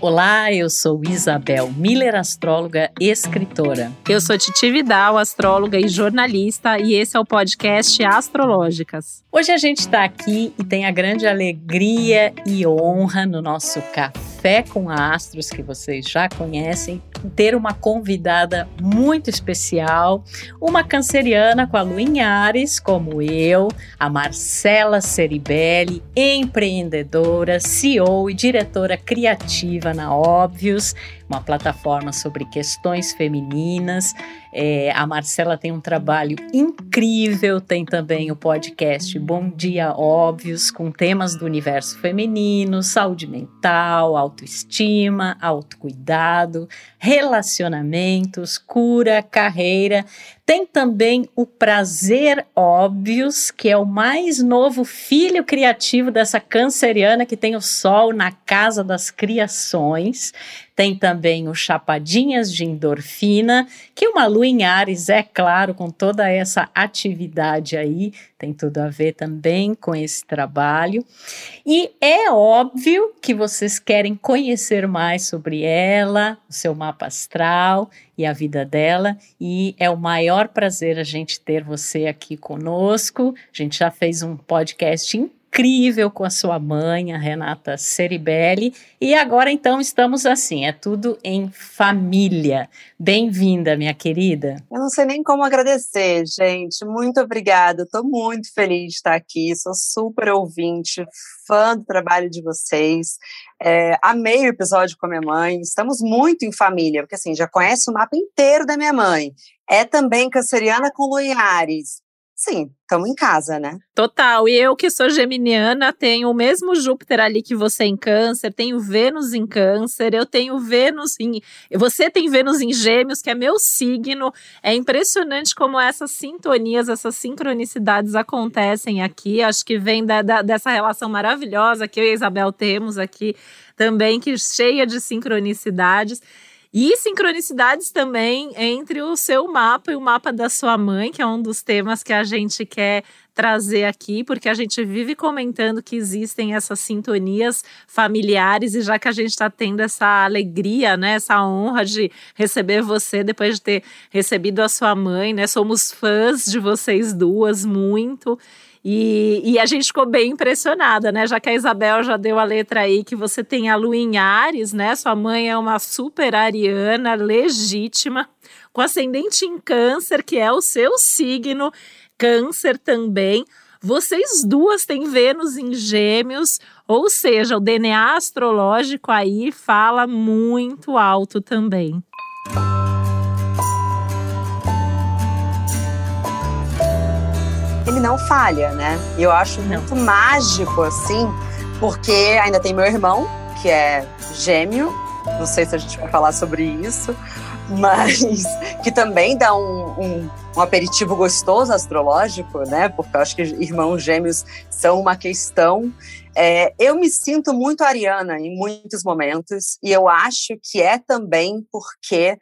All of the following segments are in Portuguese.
Olá, eu sou Isabel Miller, astróloga e escritora. Eu sou Titi Vidal, astróloga e jornalista, e esse é o podcast Astrológicas. Hoje a gente está aqui e tem a grande alegria e honra no nosso Café com Astros, que vocês já conhecem, ter uma convidada muito especial, uma canceriana com a em Ares, como eu, a Marcela Ceribelli, empreendedora, CEO e diretora criativa na Óbvios, uma plataforma sobre questões femininas. É, a Marcela tem um trabalho incrível, tem também o podcast Bom Dia Óbvios, com temas do universo feminino, saúde mental, autoestima, autocuidado, relacionamentos, cura, carreira. Tem também o Prazer Óbvios, que é o mais novo filho criativo dessa canceriana que tem o sol na casa das criações. Tem também o Chapadinhas de Endorfina, que uma lua em Ares, é claro, com toda essa atividade aí, tem tudo a ver também com esse trabalho. E é óbvio que vocês querem conhecer mais sobre ela, o seu mapa astral e a vida dela, e é o maior prazer a gente ter você aqui conosco. A gente já fez um podcast incrível incrível com a sua mãe, a Renata Ceribelli. E agora então estamos assim, é tudo em família. Bem-vinda, minha querida. Eu não sei nem como agradecer, gente. Muito obrigada. Estou muito feliz de estar aqui. Sou super ouvinte, fã do trabalho de vocês. É, amei o episódio com a minha mãe. Estamos muito em família, porque assim, já conhece o mapa inteiro da minha mãe. É também canceriana com Luiares sim, estamos em casa, né? Total. E eu que sou geminiana, tenho o mesmo Júpiter ali que você em Câncer, tenho Vênus em Câncer, eu tenho Vênus em. Você tem Vênus em Gêmeos, que é meu signo. É impressionante como essas sintonias, essas sincronicidades acontecem aqui. Acho que vem da, da, dessa relação maravilhosa que eu e a Isabel temos aqui também, que cheia de sincronicidades. E sincronicidades também entre o seu mapa e o mapa da sua mãe, que é um dos temas que a gente quer trazer aqui, porque a gente vive comentando que existem essas sintonias familiares e já que a gente está tendo essa alegria, né, essa honra de receber você depois de ter recebido a sua mãe, né, somos fãs de vocês duas muito. E, e, a gente ficou bem impressionada, né? Já que a Isabel já deu a letra aí que você tem a Lua em Ares, né? Sua mãe é uma super ariana legítima, com ascendente em Câncer, que é o seu signo, Câncer também. Vocês duas têm Vênus em Gêmeos, ou seja, o DNA astrológico aí fala muito alto também. Não falha, né? E eu acho muito mágico, assim, porque ainda tem meu irmão, que é gêmeo, não sei se a gente vai falar sobre isso, mas que também dá um, um, um, aperitivo gostoso astrológico, né? Porque eu acho que irmãos gêmeos são uma questão. É, eu me sinto muito ariana em muitos momentos, e eu acho que é também porque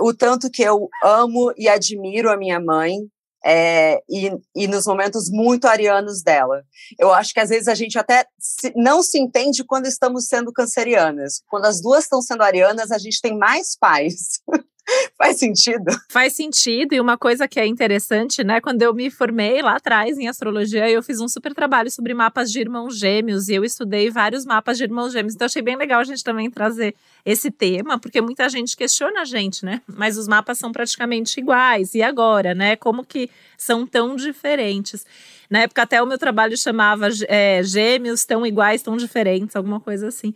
o tanto que eu amo e admiro a minha mãe, é, e, e, nos momentos muito arianos dela. Eu acho que às vezes a gente até se, não se entende quando estamos sendo cancerianas. Quando as duas estão sendo arianas, a gente tem mais paz. Faz sentido? Faz sentido, e uma coisa que é interessante, né? Quando eu me formei lá atrás em astrologia, eu fiz um super trabalho sobre mapas de irmãos gêmeos, e eu estudei vários mapas de irmãos gêmeos, então achei bem legal a gente também trazer esse tema, porque muita gente questiona a gente, né? Mas os mapas são praticamente iguais, e agora, né? Como que são tão diferentes? Na época, até o meu trabalho chamava é, Gêmeos tão iguais, tão diferentes, alguma coisa assim.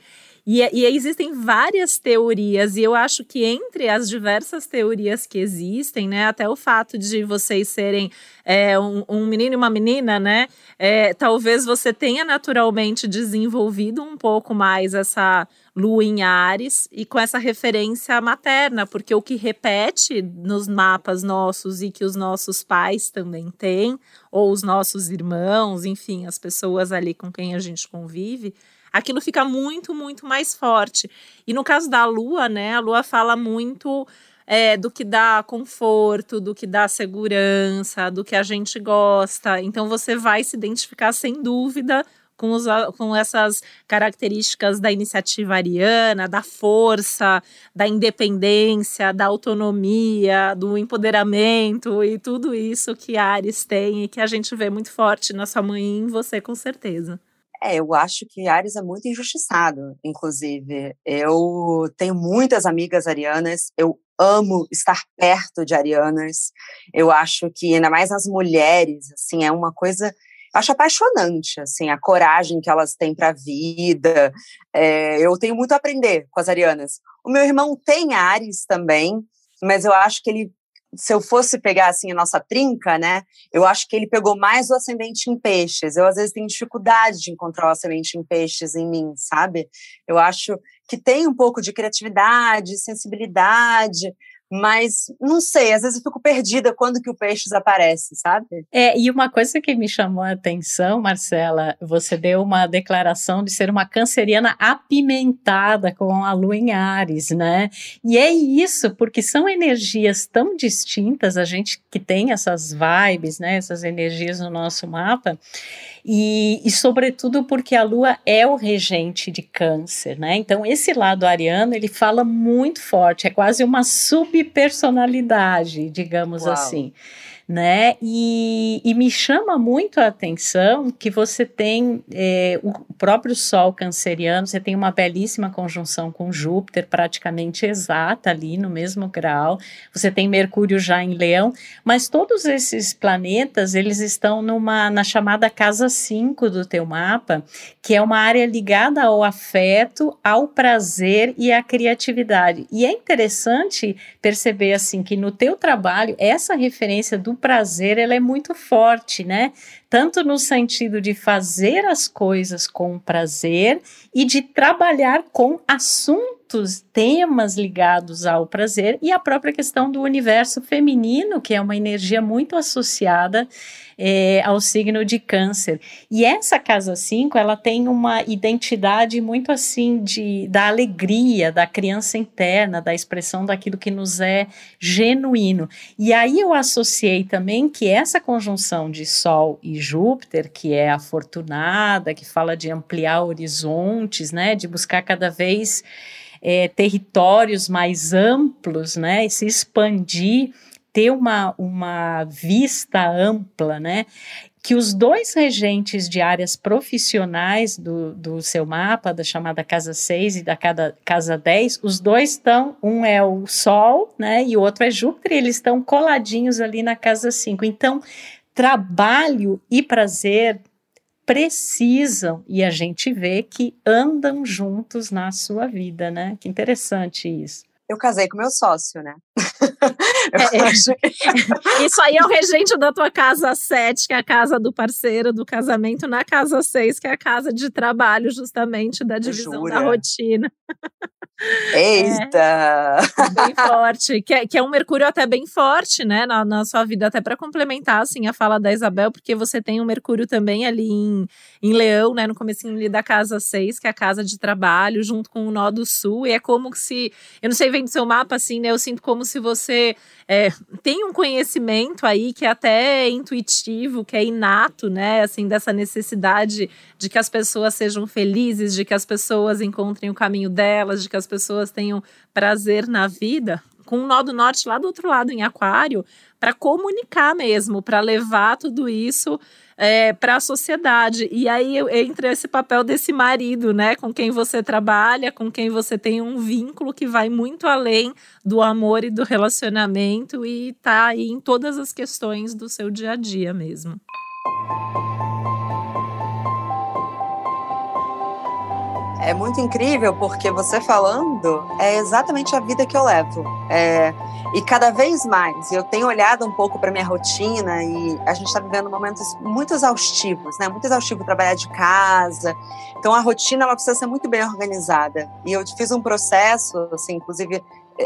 E, e, existem várias teorias, e eu acho que entre as diversas teorias que existem, né, até o fato de vocês serem é, um, um, menino e uma menina, né, é, talvez você tenha naturalmente desenvolvido um pouco mais essa lua em Ares e com essa referência materna, porque o que repete nos mapas nossos e que os nossos pais também têm, ou os nossos irmãos, enfim, as pessoas ali com quem a gente convive aquilo fica muito, muito mais forte. E no caso da lua, né, a lua fala muito é, do que dá conforto, do que dá segurança, do que a gente gosta. Então você vai se identificar sem dúvida com, os, com essas características da iniciativa ariana, da força, da independência, da autonomia, do empoderamento e tudo isso que Ares tem e que a gente vê muito forte na sua mãe e em você, com certeza. É, eu acho que Ares é muito injustiçado, inclusive. Eu tenho muitas amigas arianas, eu amo estar perto de arianas. Eu acho que, ainda mais as mulheres, assim, é uma coisa acho apaixonante, assim, a coragem que elas têm para a vida. É, eu tenho muito a aprender com as arianas. O meu irmão tem Ares também, mas eu acho que ele, se eu fosse pegar assim a nossa trinca, né, eu acho que ele pegou mais o ascendente em peixes. Eu às vezes tenho dificuldade de encontrar o ascendente em peixes em mim, sabe? Eu acho que tem um pouco de criatividade, sensibilidade, mas não sei, às vezes eu fico perdida quando que o peixe desaparece, sabe? É, e uma coisa que me chamou a atenção, Marcela, você deu uma declaração de ser uma canceriana apimentada com a lua em Ares, né? E é isso, porque são energias tão distintas, a gente que tem essas vibes, né, essas energias no nosso mapa, e, e, sobretudo porque a Lua é o regente de câncer, né? Então, esse lado ariano, ele fala muito forte, é quase uma subpersonalidade, digamos Uau. assim né? E, e, me chama muito a atenção que você tem é, o próprio Sol canceriano, você tem uma belíssima conjunção com Júpiter, praticamente exata ali no mesmo grau. Você tem Mercúrio já em Leão, mas todos esses planetas, eles estão numa na chamada casa 5 do teu mapa, que é uma área ligada ao afeto, ao prazer e à criatividade. E é interessante perceber assim que no teu trabalho essa referência do prazer ela é muito forte, né? Tanto no sentido de fazer as coisas com prazer e de trabalhar com assuntos, temas ligados ao prazer e a própria questão do universo feminino, que é uma energia muito associada é, ao signo de câncer. E essa casa 5, ela tem uma identidade muito assim de, da alegria, da criança interna, da expressão daquilo que nos é genuíno. E aí eu associei também que essa conjunção de Sol e Júpiter, que é afortunada, que fala de ampliar né, de buscar cada vez é, territórios mais amplos, né, e se expandir ter uma, uma vista ampla, né? Que os dois regentes de áreas profissionais do, do seu mapa, da chamada casa 6 e da cada, casa 10, os dois estão, um é o Sol, né? E o outro é Júpiter, eles estão coladinhos ali na casa 5. Então, trabalho e prazer precisam e a gente vê que andam juntos na sua vida, né? Que interessante isso eu casei com meu sócio, né? É, é. que... Isso aí é o regente da tua casa 7, que é a casa do parceiro do casamento, na casa 6, que é a casa de trabalho, justamente, da divisão Jura? da rotina. Eita! É, bem forte, que é, que é um Mercúrio até bem forte, né, na, na sua vida, até para complementar, assim, a fala da Isabel, porque você tem um Mercúrio também ali em, em Leão, né, no comecinho ali da casa 6, que é a casa de trabalho, junto com o nó do sul, e é como se, eu não sei, vem do seu mapa, assim, né, eu sinto como se você é, tem um conhecimento aí que é até intuitivo, que é inato, né, assim, dessa necessidade de que as pessoas sejam felizes, de que as pessoas encontrem o caminho delas, de que as pessoas tenham prazer na vida, com o nó do norte lá do outro lado em Aquário, para comunicar mesmo, para levar tudo isso é, para a sociedade. E aí entra esse papel desse marido, né, com quem você trabalha, com quem você tem um vínculo que vai muito além do amor e do relacionamento e tá aí em todas as questões do seu dia a dia mesmo. É muito incrível porque você falando é exatamente a vida que eu levo. É, e cada vez mais, eu tenho olhado um pouco para minha rotina e a gente está vivendo momentos muito exaustivos, né? Muito exaustivo trabalhar de casa. Então a rotina ela precisa ser muito bem organizada. E eu fiz um processo, assim, inclusive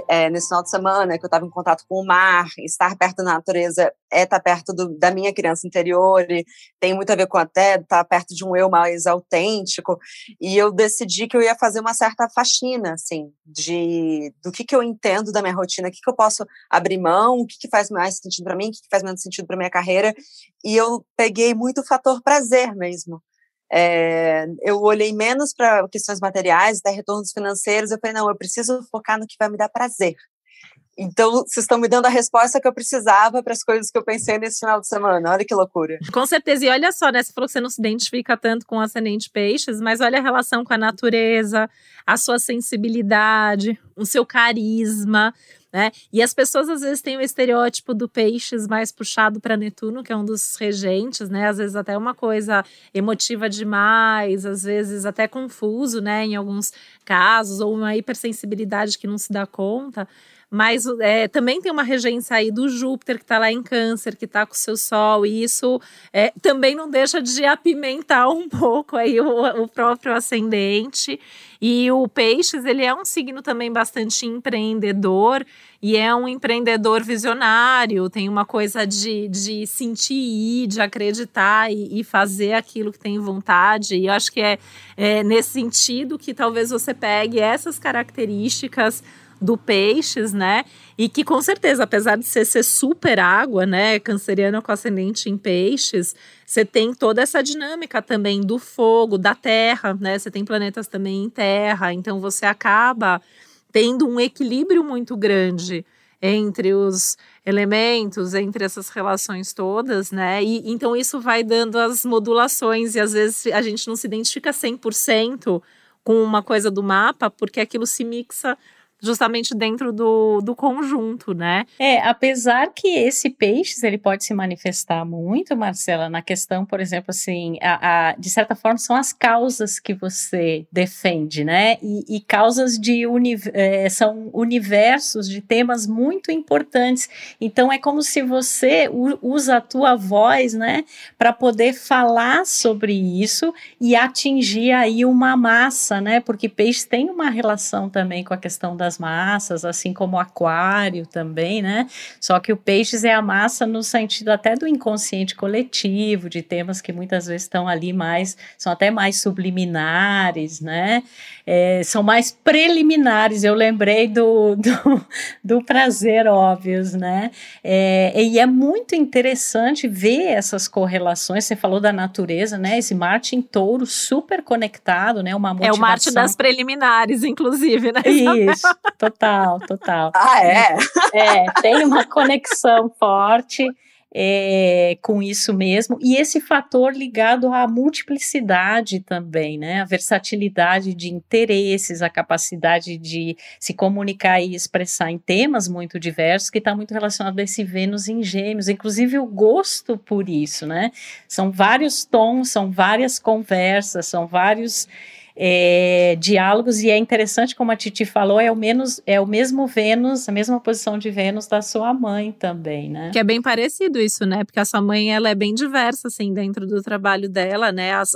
é, nesse final de semana, que eu estava em contato com o mar, estar perto da natureza é estar tá perto do, da minha criança interior, e tem muito a ver com até estar tá perto de um eu mais autêntico, e eu decidi que eu ia fazer uma certa faxina, assim, de do que, que eu entendo da minha rotina, o que, que eu posso abrir mão, o que, que faz mais sentido para mim, o que, que faz menos sentido para minha carreira, e eu peguei muito o fator prazer mesmo. É, eu olhei menos para questões materiais, até retornos financeiros. Eu falei, não, eu preciso focar no que vai me dar prazer. Então, vocês estão me dando a resposta que eu precisava para as coisas que eu pensei nesse final de semana. Olha que loucura. Com certeza. E olha só, né? Você falou que você não se identifica tanto com ascendente peixes, mas olha a relação com a natureza, a sua sensibilidade, o seu carisma. Né? E as pessoas às vezes têm o estereótipo do peixes mais puxado para Netuno, que é um dos regentes, né? Às vezes até uma coisa emotiva demais, às vezes até confuso, né? Em alguns casos, ou uma hipersensibilidade que não se dá conta. Mas é, também tem uma regência aí do Júpiter, que está lá em Câncer, que está com o seu Sol, e isso é, também não deixa de apimentar um pouco aí o, o próprio ascendente. E o Peixes, ele é um signo também bastante empreendedor e é um empreendedor visionário, tem uma coisa de, de sentir, de acreditar e, e fazer aquilo que tem vontade. E eu acho que é, é nesse sentido que talvez você pegue essas características do peixes, né? E que com certeza, apesar de ser, super água, né? Canceriano com ascendente em peixes, você tem toda essa dinâmica também do fogo, da terra, né? Você tem planetas também em terra, então você acaba tendo um equilíbrio muito grande entre os elementos, entre essas relações todas, né? E então isso vai dando as modulações e às vezes a gente não se identifica 100% com uma coisa do mapa, porque aquilo se mixa justamente dentro do, do conjunto, né? É, apesar que esse peixes ele pode se manifestar muito, Marcela, na questão, por exemplo, assim, a, a de certa forma são as causas que você defende, né? E, e causas de uni, é, são universos de temas muito importantes. Então é como se você usa a tua voz, né, para poder falar sobre isso e atingir aí uma massa, né? Porque peixe tem uma relação também com a questão das das massas, assim como o aquário também, né? Só que o peixes é a massa no sentido até do inconsciente coletivo, de temas que muitas vezes estão ali mais, são até mais subliminares, né? É, são mais preliminares. Eu lembrei do, do, do prazer, óbvios, né? É, e é muito interessante ver essas correlações. Você falou da natureza, né? Esse Marte em touro super conectado, né? Uma motivação. É o Marte das preliminares, inclusive, né? Isso, total, total. Ah, é? É, tem uma conexão forte é, com isso mesmo, e esse fator ligado à multiplicidade também, né? A versatilidade de interesses, a capacidade de se comunicar e expressar em temas muito diversos, que está muito relacionado a esse Vênus em Gêmeos, inclusive o gosto por isso, né? São vários tons, são várias conversas, são vários é, diálogos, e é interessante, como a Titi falou, é o, menos, é o mesmo Vênus, a mesma posição de Vênus da sua mãe também, né? Que é bem parecido isso, né? Porque a sua mãe, ela é bem diversa, assim, dentro do trabalho dela, né? As,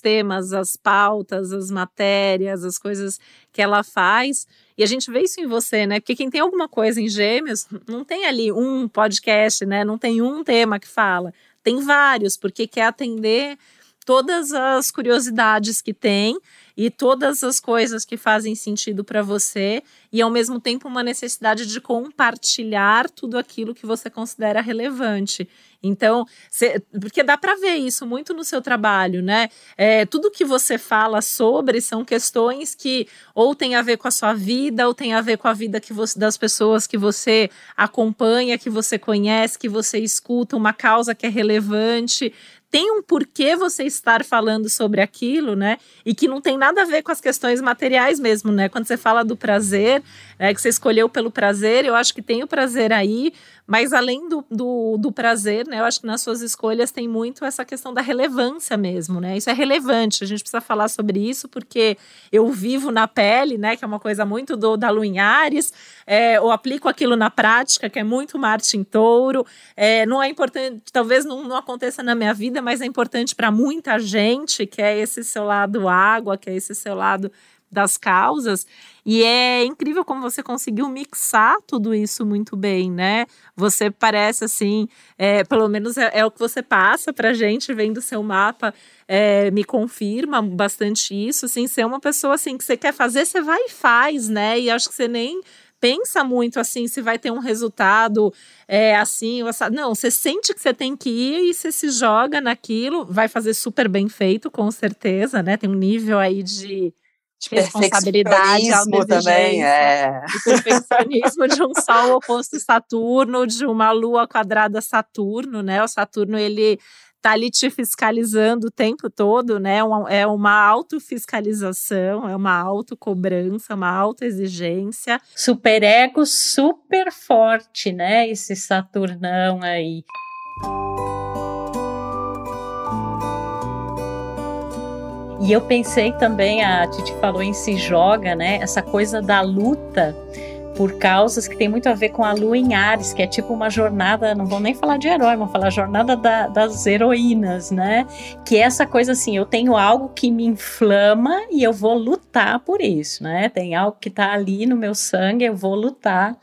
temas, as pautas, as matérias, as coisas que ela faz. E a gente vê isso em você, né? Porque quem tem alguma coisa em gêmeos, não tem ali um podcast, né? Não tem um tema que fala. Tem vários, porque quer atender todas as curiosidades que tem e todas as coisas que fazem sentido para você e ao mesmo tempo uma necessidade de compartilhar tudo aquilo que você considera relevante. Então, cê, porque dá para ver isso muito no seu trabalho, né? É, tudo que você fala sobre são questões que ou tem a ver com a sua vida, ou tem a ver com a vida que você, das pessoas que você acompanha, que você conhece, que você escuta, uma causa que é relevante tem um porquê você estar falando sobre aquilo, né? E que não tem nada a ver com as questões materiais mesmo, né? Quando você fala do prazer, é, que você escolheu pelo prazer, eu acho que tem o prazer aí, mas além do, do, do, prazer, né, eu acho que nas suas escolhas tem muito essa questão da relevância mesmo, né? Isso é relevante, a gente precisa falar sobre isso, porque eu vivo na pele, né? Que é uma coisa muito do, da Lua em Ares, é, eu aplico aquilo na prática, que é muito Marte em touro. É, não é importante, talvez não, não aconteça na minha vida, mas é importante para muita gente, que é esse seu lado água, que é esse seu lado das causas. E é incrível como você conseguiu mixar tudo isso muito bem, né? Você parece assim, é, pelo menos é, é, o que você passa pra gente, vendo seu mapa, é, me confirma bastante isso, assim, ser uma pessoa assim que você quer fazer, você vai e faz, né? E acho que você nem pensa muito assim se vai ter um resultado é, assim, não, você sente que você tem que ir e você se joga naquilo, vai fazer super bem feito, com certeza, né? Tem um nível aí de responsabilidade, também, é. O perfeccionismo de um Sol oposto Saturno, de uma Lua quadrada Saturno, né? O Saturno, ele tá ali te fiscalizando o tempo todo, né? É uma autofiscalização, é uma autocobrança, uma autoexigência. Superego super forte, né? Esse Saturnão aí. E eu pensei também, a Titi falou em se joga, né? Essa coisa da luta por causas que tem muito a ver com a lua em Ares, que é tipo uma jornada, não vou nem falar de herói, vou falar jornada da, das heroínas, né? Que é essa coisa assim, eu tenho algo que me inflama e eu vou lutar por isso, né? Tem algo que tá ali no meu sangue, eu vou lutar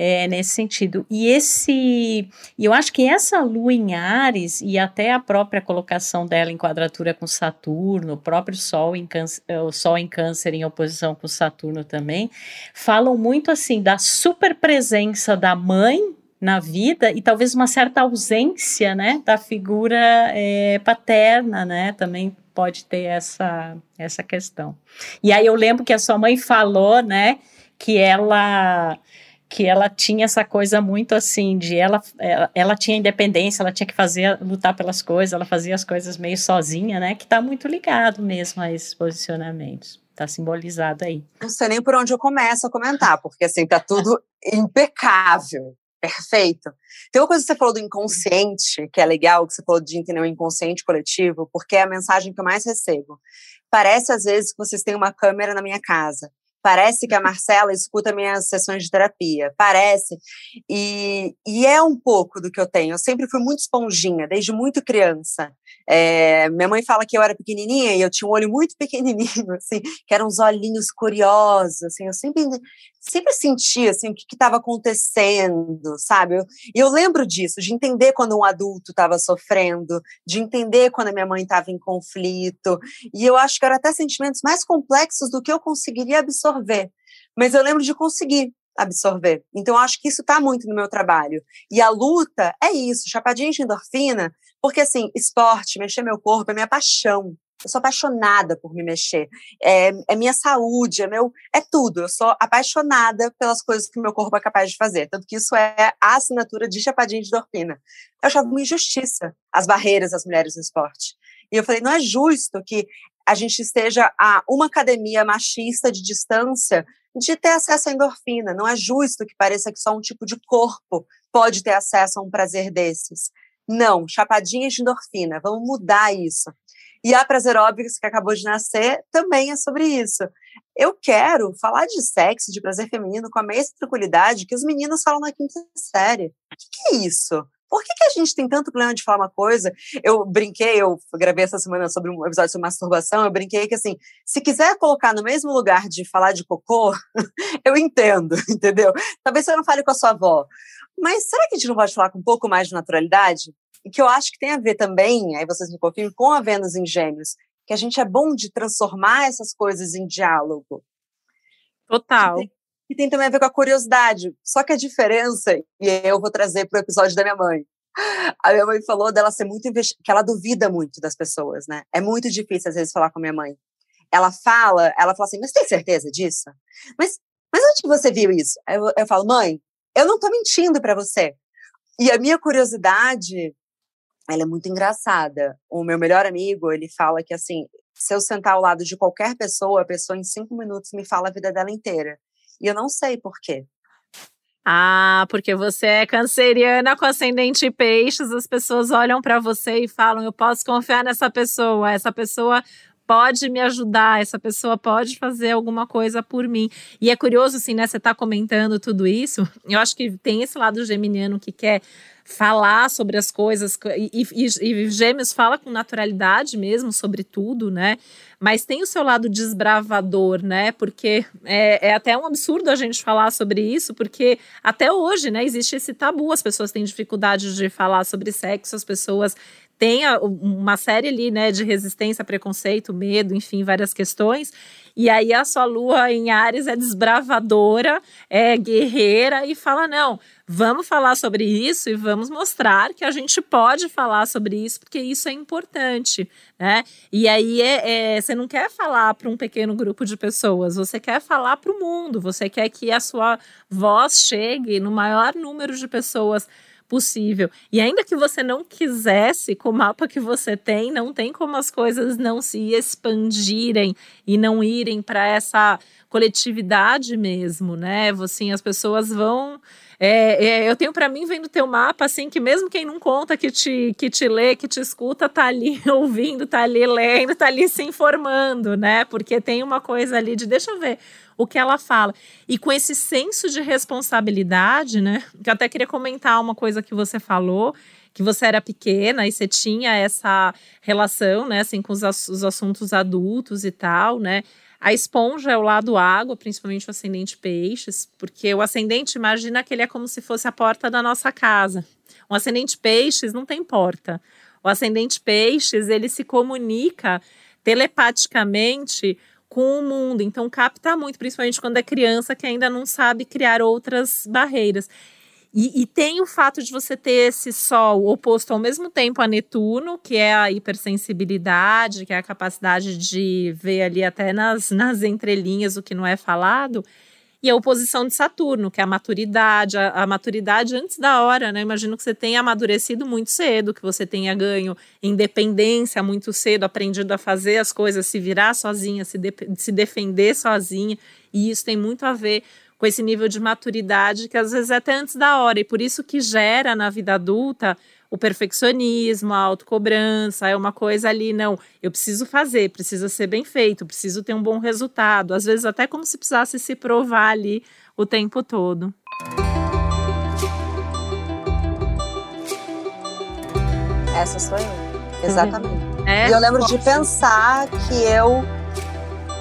é, nesse sentido. E esse, eu acho que essa lua em Ares e até a própria colocação dela em quadratura com Saturno, o próprio Sol em câncer, o Sol em Câncer em oposição com Saturno também, falam muito assim da super presença da mãe na vida e talvez uma certa ausência, né, da figura é, paterna, né, também pode ter essa essa questão. E aí eu lembro que a sua mãe falou, né, que ela que ela tinha essa coisa muito assim de ela, ela, ela tinha independência, ela tinha que fazer lutar pelas coisas, ela fazia as coisas meio sozinha, né? Que está muito ligado mesmo a esses posicionamentos. Está simbolizado aí. Não sei nem por onde eu começo a comentar, porque assim tá tudo impecável, perfeito. Tem uma coisa que você falou do inconsciente, que é legal, que você falou de entender o inconsciente coletivo, porque é a mensagem que eu mais recebo. Parece às vezes que vocês têm uma câmera na minha casa Parece que a Marcela escuta minhas sessões de terapia. Parece. E, e é um pouco do que eu tenho. Eu sempre fui muito esponjinha, desde muito criança. É, minha mãe fala que eu era pequenininha e eu tinha um olho muito pequenininho, assim, que eram uns olhinhos curiosos, assim. Eu sempre, sempre sentia, assim, o que estava acontecendo, sabe? Eu, e eu lembro disso, de entender quando um adulto estava sofrendo, de entender quando a minha mãe estava em conflito. E eu acho que eram até sentimentos mais complexos do que eu conseguiria absorver. Mas eu lembro de conseguir absorver. Então, eu acho que isso está muito no meu trabalho. E a luta é isso, chapadinha de endorfina, porque, assim, esporte, mexer meu corpo é minha paixão. Eu sou apaixonada por me mexer. É, é, minha saúde, é meu, é tudo. Eu sou apaixonada pelas coisas que meu corpo é capaz de fazer. Tanto que isso é a assinatura de chapadinha de endorfina. Eu achava uma injustiça as barreiras das mulheres no esporte. E eu falei, não é justo que a gente esteja a uma academia machista de distância de ter acesso à endorfina. Não é justo que pareça que só um tipo de corpo pode ter acesso a um prazer desses. Não, chapadinhas de endorfina, vamos mudar isso. E a Óbvios, que acabou de nascer, também é sobre isso. Eu quero falar de sexo, de prazer feminino, com a mesma tranquilidade que os meninos falam na quinta série. O que, que é isso? Por que, que a gente tem tanto problema de falar uma coisa? Eu brinquei, eu gravei essa semana sobre um episódio sobre masturbação, eu brinquei que assim, se quiser colocar no mesmo lugar de falar de cocô, eu entendo, entendeu? Talvez você não fale com a sua avó. Mas será que a gente não pode falar com um pouco mais de naturalidade? E que eu acho que tem a ver também, aí vocês me confirmam, com a Vênus em Gêmeos, que a gente é bom de transformar essas coisas em diálogo. Total que tem também a ver com a curiosidade. Só que a diferença, e eu vou trazer para o episódio da minha mãe. A minha mãe falou dela ser muito que ela duvida muito das pessoas, né? É muito difícil às vezes falar com a minha mãe. Ela fala, ela fala assim, mas tem certeza disso? Mas, mas onde você viu isso? Eu, eu falo, mãe, eu não estou mentindo para você. E a minha curiosidade, ela é muito engraçada. O meu melhor amigo, ele fala que assim, se eu sentar ao lado de qualquer pessoa, a pessoa em cinco minutos me fala a vida dela inteira. E eu não sei por quê. Ah, porque você é canceriana com ascendente peixes, as pessoas olham para você e falam: eu posso confiar nessa pessoa, essa pessoa pode me ajudar, essa pessoa pode fazer alguma coisa por mim. E é curioso, assim, né? Você tá comentando tudo isso. Eu acho que tem esse lado geminiano que quer falar sobre as coisas, e, e, e Gêmeos fala com naturalidade mesmo sobre tudo, né? Mas tem o seu lado desbravador, né? Porque é, é até um absurdo a gente falar sobre isso, porque até hoje, né, existe esse tabu, as pessoas têm dificuldade de falar sobre sexo, as pessoas tem uma série ali, né, de resistência, preconceito, medo, enfim, várias questões. E aí a sua lua em Ares é desbravadora, é guerreira e fala: não, vamos falar sobre isso e vamos mostrar que a gente pode falar sobre isso, porque isso é importante, né? E aí é, é você não quer falar para um pequeno grupo de pessoas, você quer falar para o mundo, você quer que a sua voz chegue no maior número de pessoas possível. E ainda que você não quisesse, com o mapa que você tem, não tem como as coisas não se expandirem e não irem para essa coletividade mesmo, né? Assim, as pessoas vão. É, é, eu tenho para mim vendo teu mapa assim que mesmo quem não conta que te que te lê, que te escuta, tá ali ouvindo, tá ali lendo, tá ali se informando, né? Porque tem uma coisa ali de deixa eu ver o que ela fala. E com esse senso de responsabilidade, né? Que eu até queria comentar uma coisa que você falou, que você era pequena e você tinha essa relação, né, assim, com os, os assuntos adultos e tal, né? A esponja é o lado água, principalmente o ascendente peixes, porque o ascendente, imagina que ele é como se fosse a porta da nossa casa. O ascendente peixes não tem porta. O ascendente peixes, ele se comunica telepaticamente com o mundo. Então, capta muito, principalmente quando é criança que ainda não sabe criar outras barreiras. E, e, tem o fato de você ter esse Sol oposto ao mesmo tempo a Netuno, que é a hipersensibilidade, que é a capacidade de ver ali até nas, nas entrelinhas o que não é falado, e a oposição de Saturno, que é a maturidade, a, a, maturidade antes da hora, né? Imagino que você tenha amadurecido muito cedo, que você tenha ganho independência muito cedo, aprendido a fazer as coisas, se virar sozinha, se, de, se defender sozinha, e isso tem muito a ver com esse nível de maturidade que às vezes é até antes da hora, e por isso que gera na vida adulta o perfeccionismo, a autocobrança, é uma coisa ali, não, eu preciso fazer, precisa ser bem feito, preciso ter um bom resultado, às vezes até como se precisasse se provar ali o tempo todo. Essa sou eu, exatamente. É, e eu lembro de pensar que eu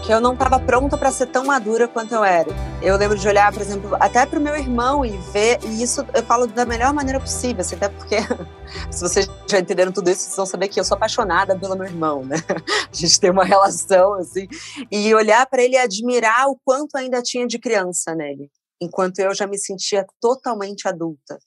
que eu não estava pronta para ser tão madura quanto eu era. Eu lembro de olhar, por exemplo, até para o meu irmão e ver, e isso eu falo da melhor maneira possível, assim, até porque, se vocês já entenderam tudo isso, vocês vão saber que eu sou apaixonada pelo meu irmão, né? A gente tem uma relação, assim, e olhar para ele e admirar o quanto ainda tinha de criança nele, enquanto eu já me sentia totalmente adulta.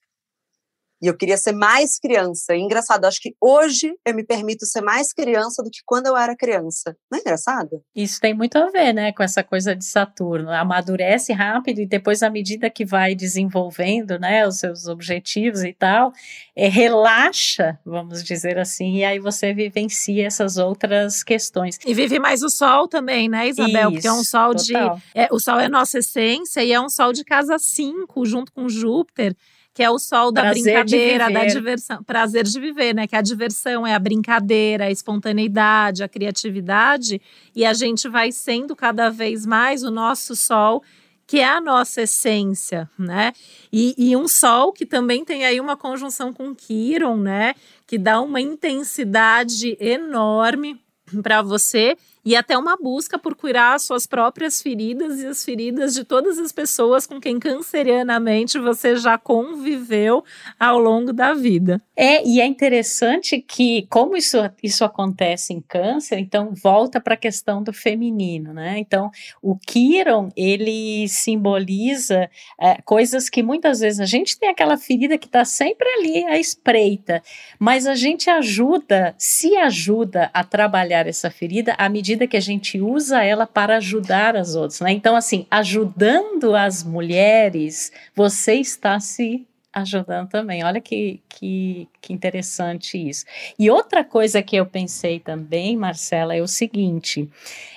E eu queria ser mais criança. E engraçado, acho que hoje eu me permito ser mais criança do que quando eu era criança. Não é engraçado? Isso tem muito a ver, né, com essa coisa de Saturno. Amadurece rápido e depois, à medida que vai desenvolvendo, né, os seus objetivos e tal, é, relaxa, vamos dizer assim, e aí você vivencia essas outras questões. E vive mais o sol também, né, Isabel? Isso, Porque é um sol total. de. É, o sol é nossa essência e é um sol de casa 5, junto com Júpiter que é o sol da prazer brincadeira, da diversão, prazer de viver, né? Que a diversão é a brincadeira, a espontaneidade, a criatividade, e a gente vai sendo cada vez mais o nosso sol que é a nossa essência, né? E, e, um sol que também tem aí uma conjunção com Quiron, né? Que dá uma intensidade enorme para você e até uma busca por curar as suas próprias feridas e as feridas de todas as pessoas com quem cancerianamente você já conviveu ao longo da vida. É, e é interessante que, como isso, isso acontece em câncer, então volta para a questão do feminino, né? Então, o Kiron, ele simboliza é, coisas que muitas vezes a gente tem aquela ferida que está sempre ali à espreita, mas a gente ajuda, se ajuda a trabalhar essa ferida à medida medida que a gente usa ela para ajudar as outras, né? Então, assim, ajudando as mulheres, você está se ajudando também. Olha que, que, que interessante isso. E outra coisa que eu pensei também, Marcela, é o seguinte: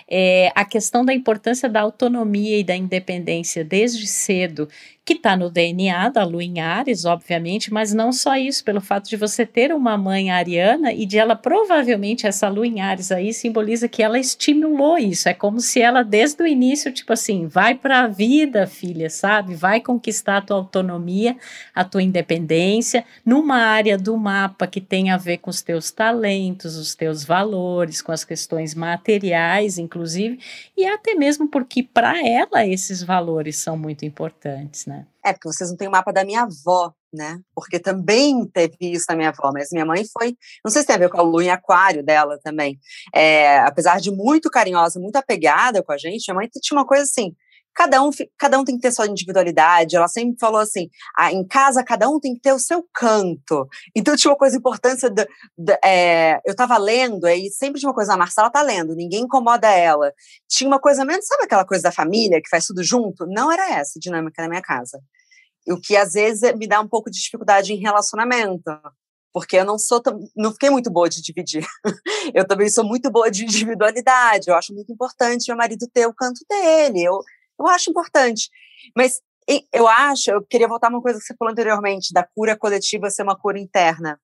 é a questão da importância da autonomia e da independência desde cedo que está no DNA da Lua em Ares, obviamente, mas não só isso, pelo fato de você ter uma mãe ariana e de ela provavelmente essa Lua em Ares aí simboliza que ela estimulou isso. É como se ela desde o início, tipo assim, vai para a vida, filha, sabe? Vai conquistar a tua autonomia, a tua independência, numa área do mapa que tem a ver com os teus talentos, os teus valores, com as questões materiais, inclusive, e até mesmo porque para ela esses valores são muito importantes, né? É, porque vocês não têm o mapa da minha avó, né? Porque também teve isso na minha avó, mas minha mãe foi, não sei se tem a ver com a lua em aquário dela também. É, apesar de muito carinhosa, muito apegada com a gente, minha mãe tinha uma coisa assim, cada um, cada um tem que ter sua individualidade. Ela sempre falou assim: ah, em casa cada um tem que ter o seu canto. Então tinha uma coisa da, é, eu estava lendo, e sempre tinha uma coisa: a Marcela tá lendo, ninguém incomoda ela. Tinha uma coisa menos, sabe aquela coisa da família que faz tudo junto? Não era essa a dinâmica na minha casa. O que às vezes me dá um pouco de dificuldade em relacionamento. Porque eu não sou, não fiquei muito boa de dividir. eu também sou muito boa de individualidade. Eu acho muito importante meu marido ter o canto dele. Eu, eu acho importante. Mas eu acho, eu queria voltar uma coisa que você falou anteriormente, da cura coletiva ser uma cura interna.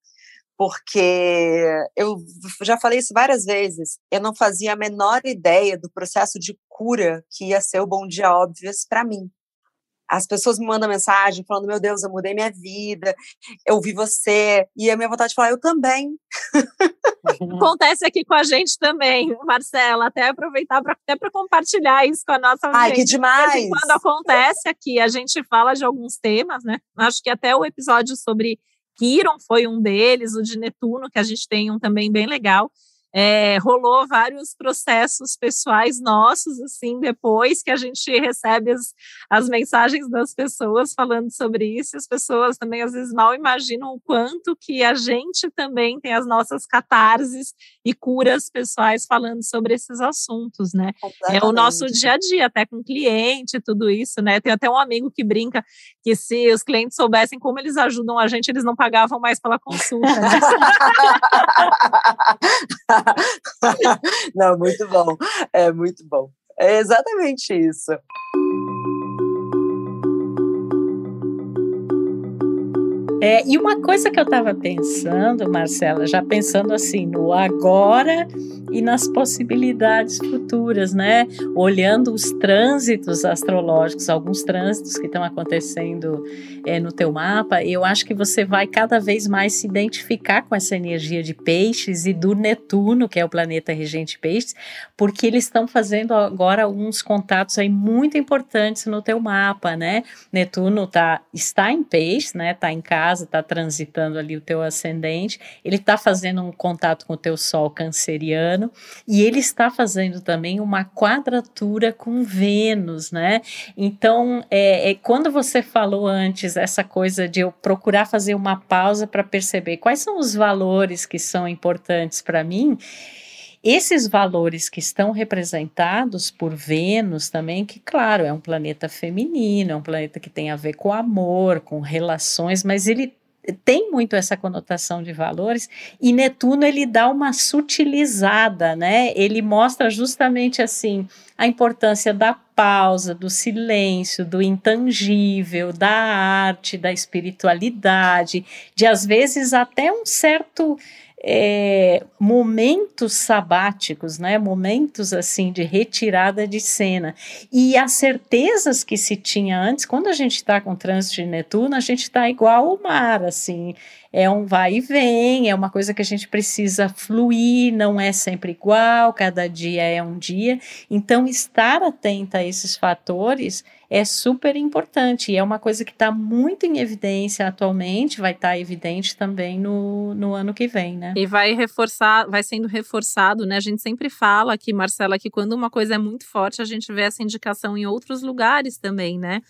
Porque eu já falei isso várias vezes, eu não fazia a menor ideia do processo de cura que ia ser o Bom Dia Óbvias para mim. As pessoas me mandam mensagem falando: Meu Deus, eu mudei minha vida, eu vi você. E a minha vontade de falar: Eu também. Acontece aqui com a gente também, Marcela. Até aproveitar para até para compartilhar isso com a nossa audiência. Ai, que demais! Quando acontece aqui, a gente fala de alguns temas, né? Acho que até o episódio sobre Kiron foi um deles, o de Netuno, que a gente tem um também bem legal é, rolou vários processos pessoais nossos, assim, depois que a gente recebe as, as mensagens das pessoas falando sobre isso, as pessoas também às vezes mal imaginam o quanto que a gente também tem as nossas catarses e curas pessoais falando sobre esses assuntos, né? É o nosso dia a dia, até com cliente, tudo isso, né? Tem até um amigo que brinca que se os clientes soubessem como eles ajudam a gente, eles não pagavam mais pela consulta. Né? Não, muito bom. É muito bom. É exatamente isso. É, e uma coisa que eu estava pensando, Marcela, já pensando assim no agora e nas possibilidades futuras, né? Olhando os trânsitos astrológicos, alguns trânsitos que estão acontecendo é, no teu mapa, eu acho que você vai cada vez mais se identificar com essa energia de peixes e do Netuno, que é o planeta regente peixes, porque eles estão fazendo agora alguns contatos aí muito importantes no teu mapa, né? Netuno tá, está em peixes, né? Tá em casa, tá transitando ali o teu ascendente, ele está fazendo um contato com o teu sol canceriano ano, e ele está fazendo também uma quadratura com Vênus, né? Então, é, é quando você falou antes essa coisa de eu procurar fazer uma pausa para perceber quais são os valores que são importantes para mim, esses valores que estão representados por Vênus também, que claro, é um planeta feminino, é um planeta que tem a ver com amor, com relações, mas ele tem muito essa conotação de valores e Netuno ele dá uma sutilizada, né? Ele mostra justamente assim a importância da pausa, do silêncio, do intangível, da arte, da espiritualidade, de às vezes até um certo é, momentos sabáticos, né? Momentos assim de retirada de cena e as certezas que se tinha antes. Quando a gente está com trânsito de Netuno, a gente está igual ao mar, assim. É um vai e vem, é uma coisa que a gente precisa fluir, não é sempre igual, cada dia é um dia. Então, estar atenta a esses fatores é super importante e é uma coisa que está muito em evidência atualmente, vai estar tá evidente também no, no ano que vem, né? E vai reforçar, vai sendo reforçado, né? A gente sempre fala aqui, Marcela, que quando uma coisa é muito forte, a gente vê essa indicação em outros lugares também, né?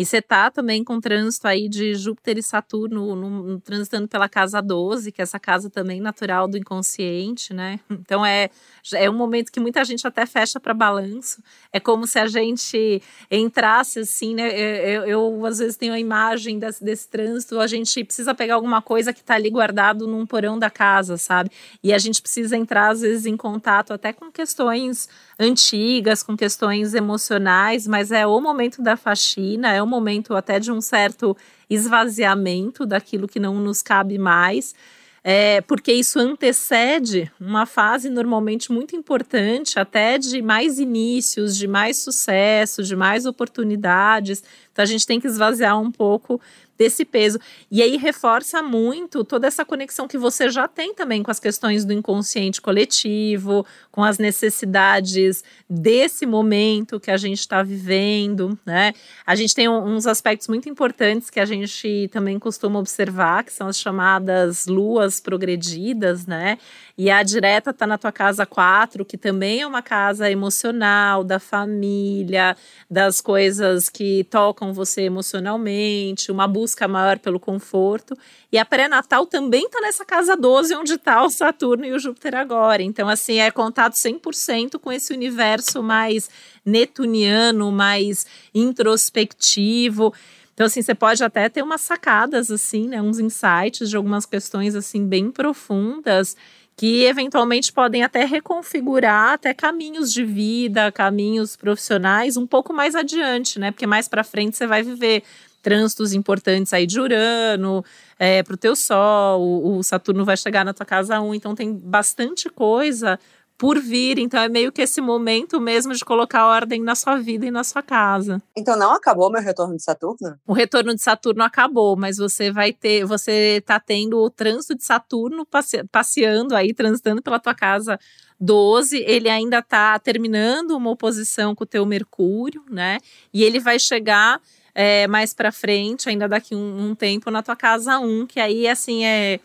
E você tá também com trânsito aí de Júpiter e Saturno no, transitando pela casa 12, que é essa casa também natural do inconsciente, né? Então é, é um momento que muita gente até fecha para balanço. É como se a gente entrasse assim, né? Eu, eu, eu às vezes tenho a imagem desse, desse trânsito, a gente precisa pegar alguma coisa que está ali guardado num porão da casa, sabe? E a gente precisa entrar, às vezes, em contato até com questões antigas, com questões emocionais, mas é o momento da faxina, é o momento até de um certo esvaziamento daquilo que não nos cabe mais. É, porque isso antecede uma fase normalmente muito importante, até de mais inícios, de mais sucesso, de mais oportunidades. Então a gente tem que esvaziar um pouco desse peso. E aí reforça muito toda essa conexão que você já tem também com as questões do inconsciente coletivo, com as necessidades desse momento que a gente está vivendo, né? A gente tem uns aspectos muito importantes que a gente também costuma observar, que são as chamadas luas progredidas, né? E a direta está na tua casa 4, que também é uma casa emocional, da família, das coisas que tocam você emocionalmente, uma busca maior pelo conforto. E a pré-natal também está nessa casa 12, onde está o Saturno e o Júpiter agora. Então, assim, é contato 100% com esse universo mais netuniano, mais introspectivo. Então, assim, você pode até ter umas sacadas, assim, né? Uns insights de algumas questões, assim, bem profundas que eventualmente podem até reconfigurar até caminhos de vida, caminhos profissionais um pouco mais adiante, né? Porque mais para frente você vai viver trânsitos importantes aí de Urano, é, para o teu Sol, o, o, Saturno vai chegar na tua casa 1, então tem bastante coisa por vir. Então é meio que esse momento mesmo de colocar ordem na sua vida e na sua casa. Então não acabou meu retorno de Saturno? O retorno de Saturno acabou, mas você vai ter, você tá tendo o trânsito de Saturno passe, passeando aí, transitando pela tua casa 12, ele ainda está terminando uma oposição com o teu Mercúrio, né? E ele vai chegar é, mais para frente, ainda daqui um, um tempo, na tua casa 1, que aí assim é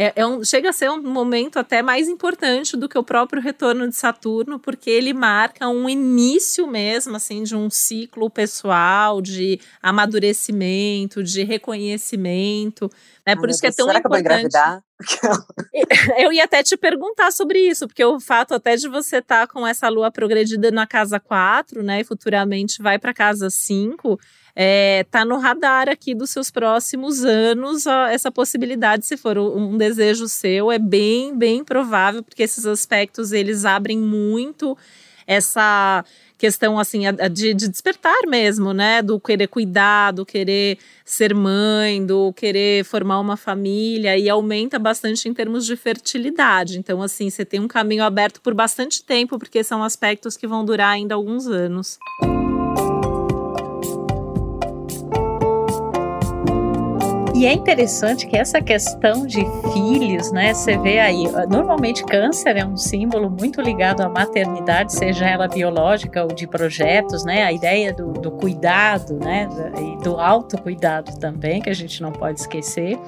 é, é um, chega a ser um momento até mais importante do que o próprio retorno de Saturno, porque ele marca um início mesmo, assim, de um ciclo pessoal, de amadurecimento, de reconhecimento. É por isso que é tão será importante. Que eu, vou engravidar? eu ia até te perguntar sobre isso, porque o fato até de você estar tá com essa lua progredida na casa 4, né, e futuramente vai para casa 5, é, tá no radar aqui dos seus próximos anos ó, essa possibilidade, se for um desejo seu, é bem, bem provável, porque esses aspectos eles abrem muito essa questão assim de, de, despertar mesmo, né? Do querer cuidar, do querer ser mãe, do querer formar uma família e aumenta bastante em termos de fertilidade. Então, assim, você tem um caminho aberto por bastante tempo, porque são aspectos que vão durar ainda alguns anos. E é interessante que essa questão de filhos, né? Você vê aí, normalmente câncer é um símbolo muito ligado à maternidade, seja ela biológica ou de projetos, né? A ideia do, do cuidado, né? E do autocuidado também, que a gente não pode esquecer.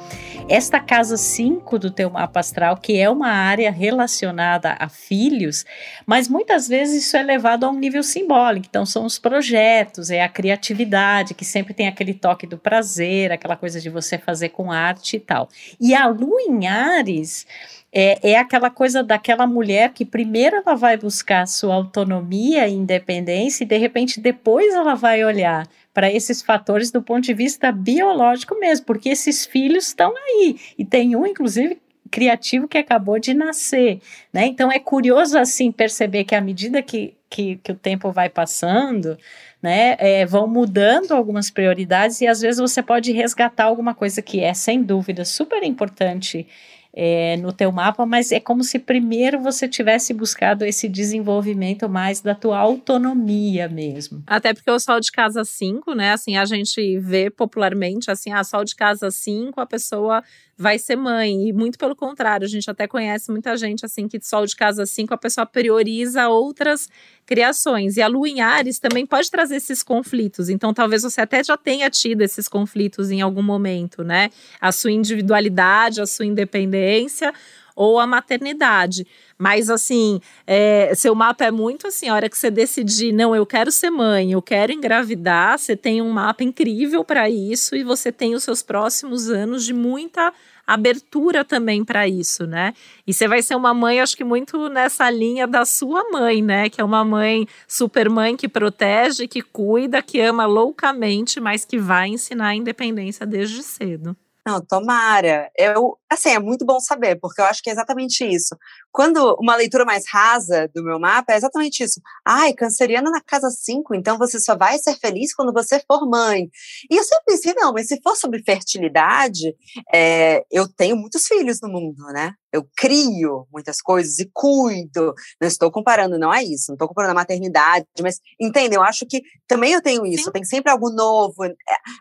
Esta casa 5 do teu mapa astral, que é uma área relacionada a filhos, mas muitas vezes isso é levado a um nível simbólico. Então, são os projetos, é a criatividade, que sempre tem aquele toque do prazer, aquela coisa de você fazer com arte e tal. E a lua em Ares é, é aquela coisa daquela mulher que primeiro ela vai buscar sua autonomia e independência e de repente depois ela vai olhar para esses fatores do ponto de vista biológico mesmo, porque esses filhos estão aí e tem um inclusive criativo que acabou de nascer, né? Então é curioso assim perceber que à medida que, que, que o tempo vai passando, né, é, vão mudando algumas prioridades e às vezes você pode resgatar alguma coisa que é sem dúvida super importante é, no teu mapa, mas é como se primeiro você tivesse buscado esse desenvolvimento mais da tua autonomia mesmo. Até porque o sol de casa 5, né, assim, a gente vê popularmente, assim, a ah, sol de casa 5, a pessoa vai ser mãe. E muito pelo contrário, a gente até conhece muita gente assim que sol de casa 5 a pessoa prioriza outras criações. E a lua em Ares também pode trazer esses conflitos. Então talvez você até já tenha tido esses conflitos em algum momento, né? A sua individualidade, a sua independência ou a maternidade. Mas, assim, é, seu mapa é muito assim: a hora que você decidir, não, eu quero ser mãe, eu quero engravidar, você tem um mapa incrível para isso e você tem os seus próximos anos de muita abertura também para isso, né? E você vai ser uma mãe, acho que muito nessa linha da sua mãe, né? Que é uma mãe super mãe que protege, que cuida, que ama loucamente, mas que vai ensinar a independência desde cedo. Não, tomara. Eu, assim, é muito bom saber, porque eu acho que é exatamente isso. Quando uma leitura mais rasa do meu mapa é exatamente isso. Ai, canceriana na casa 5, então você só vai ser feliz quando você for mãe. E eu sempre pensei, não, mas se for sobre fertilidade, é, eu tenho muitos filhos no mundo, né? Eu crio muitas coisas e cuido. Não estou comparando, não é isso. Não estou comparando a maternidade, mas entende? Eu acho que também eu tenho isso. Sim. Tem sempre algo novo. É,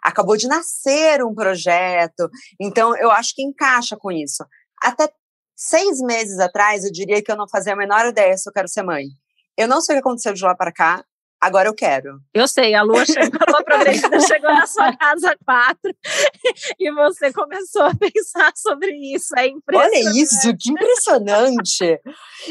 acabou de nascer um projeto. Então, eu acho que encaixa com isso. Até seis meses atrás, eu diria que eu não fazia a menor ideia se eu quero ser mãe. Eu não sei o que aconteceu de lá para cá. Agora eu quero. Eu sei, a lua chegou, a lua chegou na sua casa quatro e você começou a pensar sobre isso. É impressionante. Olha isso, que impressionante!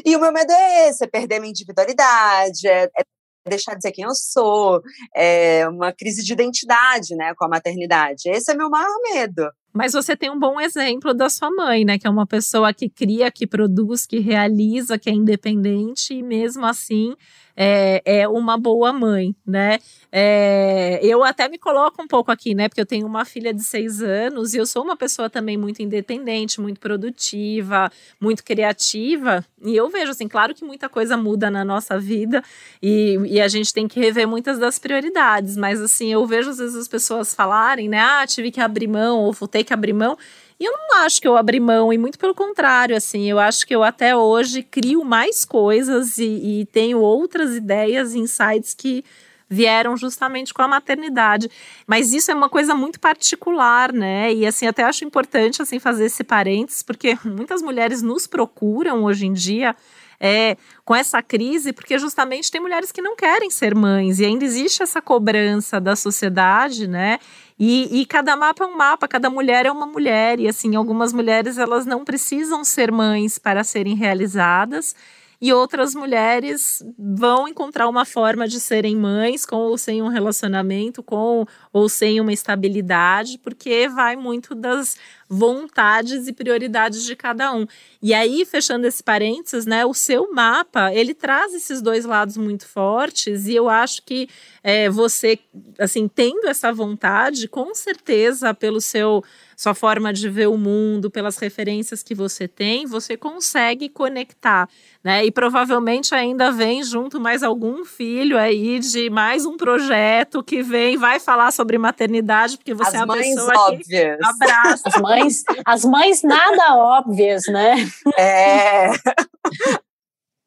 e o meu medo é esse, é perder minha individualidade, é, é deixar de ser quem eu sou, é uma crise de identidade, né, com a maternidade. Esse é meu maior medo. Mas você tem um bom exemplo da sua mãe, né? Que é uma pessoa que cria, que produz, que realiza, que é independente e mesmo assim é, é uma boa mãe, né? É, eu até me coloco um pouco aqui, né? Porque eu tenho uma filha de seis anos e eu sou uma pessoa também muito independente, muito produtiva, muito criativa. E eu vejo, assim, claro que muita coisa muda na nossa vida e, e a gente tem que rever muitas das prioridades, mas assim, eu vejo às vezes as pessoas falarem, né? Ah, tive que abrir mão ou vou ter que abrir mão. E eu não acho que eu abri mão, e muito pelo contrário, assim, eu acho que eu até hoje crio mais coisas e, e tenho outras ideias, insights que vieram justamente com a maternidade. Mas isso é uma coisa muito particular, né? E assim, até acho importante assim fazer esse parênteses, porque muitas mulheres nos procuram hoje em dia é, com essa crise, porque justamente tem mulheres que não querem ser mães e ainda existe essa cobrança da sociedade, né? E, e, cada mapa é um mapa, cada mulher é uma mulher. E assim, algumas mulheres elas não precisam ser mães para serem realizadas. E outras mulheres vão encontrar uma forma de serem mães com ou sem um relacionamento, com ou sem uma estabilidade, porque vai muito das vontades e prioridades de cada um. E aí, fechando esse parênteses, né, o seu mapa, ele traz esses dois lados muito fortes e eu acho que é, você, assim, tendo essa vontade, com certeza, pelo seu sua forma de ver o mundo, pelas referências que você tem, você consegue conectar, né? E provavelmente ainda vem junto mais algum filho aí de mais um projeto que vem, vai falar sobre maternidade, porque você As é a mães pessoa óbvias. que abraça. As mães, as mães nada óbvias, né? É.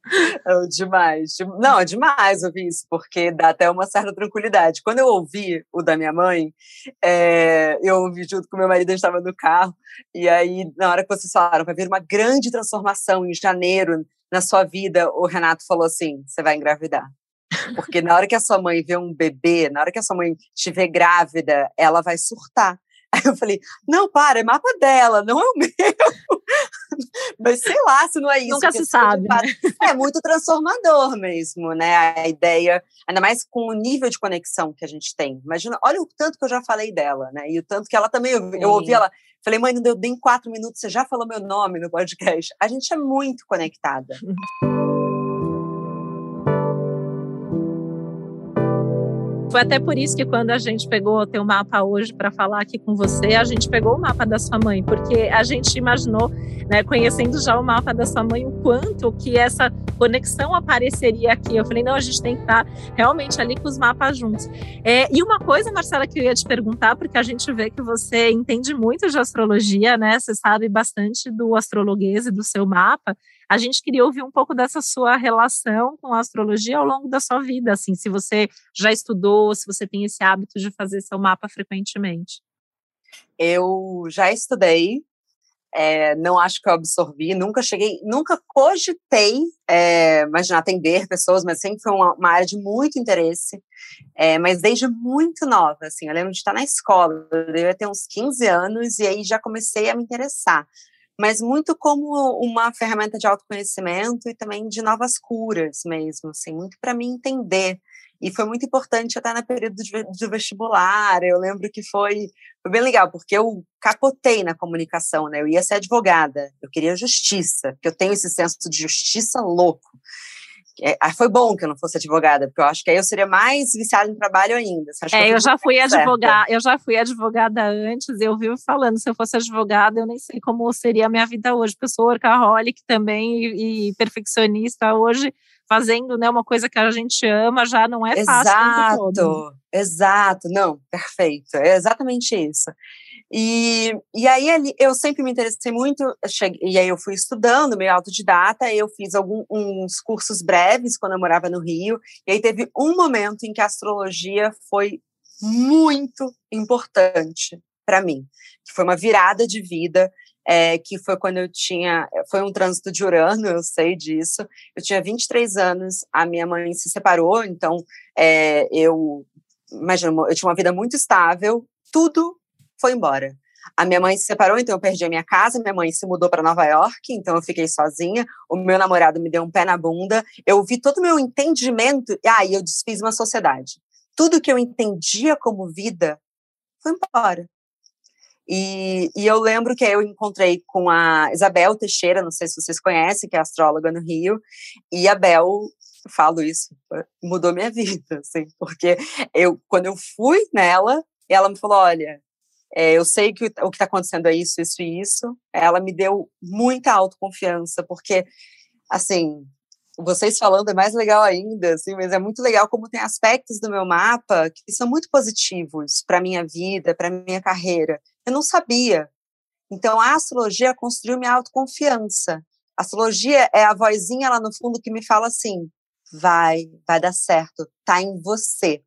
É demais. Não, é demais ouvir isso, porque dá até uma certa tranquilidade. Quando eu ouvi o da minha mãe, é, eu ouvi junto com meu marido, a gente estava no carro, e aí, na hora que vocês falaram, vai vir uma grande transformação em janeiro na sua vida, o Renato falou assim: você vai engravidar. Porque na hora que a sua mãe vê um bebê, na hora que a sua mãe estiver grávida, ela vai surtar. Aí eu falei, não, para, é mapa dela, não é o meu. Mas sei lá se não é isso. Nunca se sabe. Né? É muito transformador mesmo, né? A ideia, ainda mais com o nível de conexão que a gente tem. Imagina, olha o tanto que eu já falei dela, né? E o tanto que ela também, eu, eu ouvi ela, falei, mãe, não deu nem quatro minutos, você já falou meu nome no podcast. A gente é muito conectada. Foi até por isso que quando a gente pegou o teu mapa hoje para falar aqui com você, a gente pegou o mapa da sua mãe, porque a gente imaginou, né, conhecendo já o mapa da sua mãe, o quanto que essa conexão apareceria aqui. Eu falei, não, a gente tem que estar realmente ali com os mapas juntos. É, e uma coisa, Marcela, que eu ia te perguntar, porque a gente vê que você entende muito de astrologia, né? Você sabe bastante do astrologuês e do seu mapa. A gente queria ouvir um pouco dessa sua relação com a astrologia ao longo da sua vida, assim, se você já estudou, se você tem esse hábito de fazer seu mapa frequentemente. Eu já estudei, é, não acho que eu absorvi, nunca cheguei, nunca cogitei, é, imaginar atender pessoas, mas sempre foi uma, uma área de muito interesse, é, mas desde muito nova, assim, eu lembro de estar na escola, eu devia ter uns 15 anos, e aí já comecei a me interessar mas muito como uma ferramenta de autoconhecimento e também de novas curas mesmo, assim, muito para mim entender. E foi muito importante até no período do vestibular. Eu lembro que foi, foi bem legal, porque eu capotei na comunicação, né? Eu ia ser advogada, eu queria justiça, porque eu tenho esse senso de justiça louco. É, ah, foi bom que eu não fosse advogada, porque eu acho que aí eu seria mais viciada em trabalho ainda. é, eu, eu já fui advogada, eu já fui advogada antes, eu vivo falando, se eu fosse advogada, eu nem sei como seria a minha vida hoje, porque eu sou workaholic também e, e perfeccionista hoje, fazendo né, uma coisa que a gente ama, já não é fácil. Exato, exato, não, perfeito, é exatamente isso. E, e aí eu sempre me interessei muito, cheguei, e aí eu fui estudando, meio autodidata, eu fiz alguns cursos breves quando eu morava no Rio, e aí teve um momento em que a astrologia foi muito importante para mim, que foi uma virada de vida, é, que foi quando eu tinha, foi um trânsito de Urano, eu sei disso, eu tinha 23 anos, a minha mãe se separou, então é, eu, imagina, eu tinha uma vida muito estável, tudo foi embora. A minha mãe se separou, então eu perdi a minha casa. Minha mãe se mudou para Nova York, então eu fiquei sozinha. O meu namorado me deu um pé na bunda. Eu vi todo o meu entendimento. E aí ah, eu desfiz uma sociedade. Tudo que eu entendia como vida foi embora. E, e, eu lembro que eu encontrei com a Isabel Teixeira, não sei se vocês conhecem, que é astróloga no Rio, e a Bel, falo isso, mudou minha vida, assim, porque eu, quando eu fui nela, ela me falou, olha, é, eu sei que o, que está acontecendo é isso, isso e isso. Ela me deu muita autoconfiança, porque, assim, vocês falando é mais legal ainda, assim, mas é muito legal como tem aspectos do meu mapa que são muito positivos para minha vida, para minha carreira. Eu não sabia. Então a astrologia construiu minha autoconfiança. A astrologia é a vozinha lá no fundo que me fala assim: vai, vai dar certo, tá em você.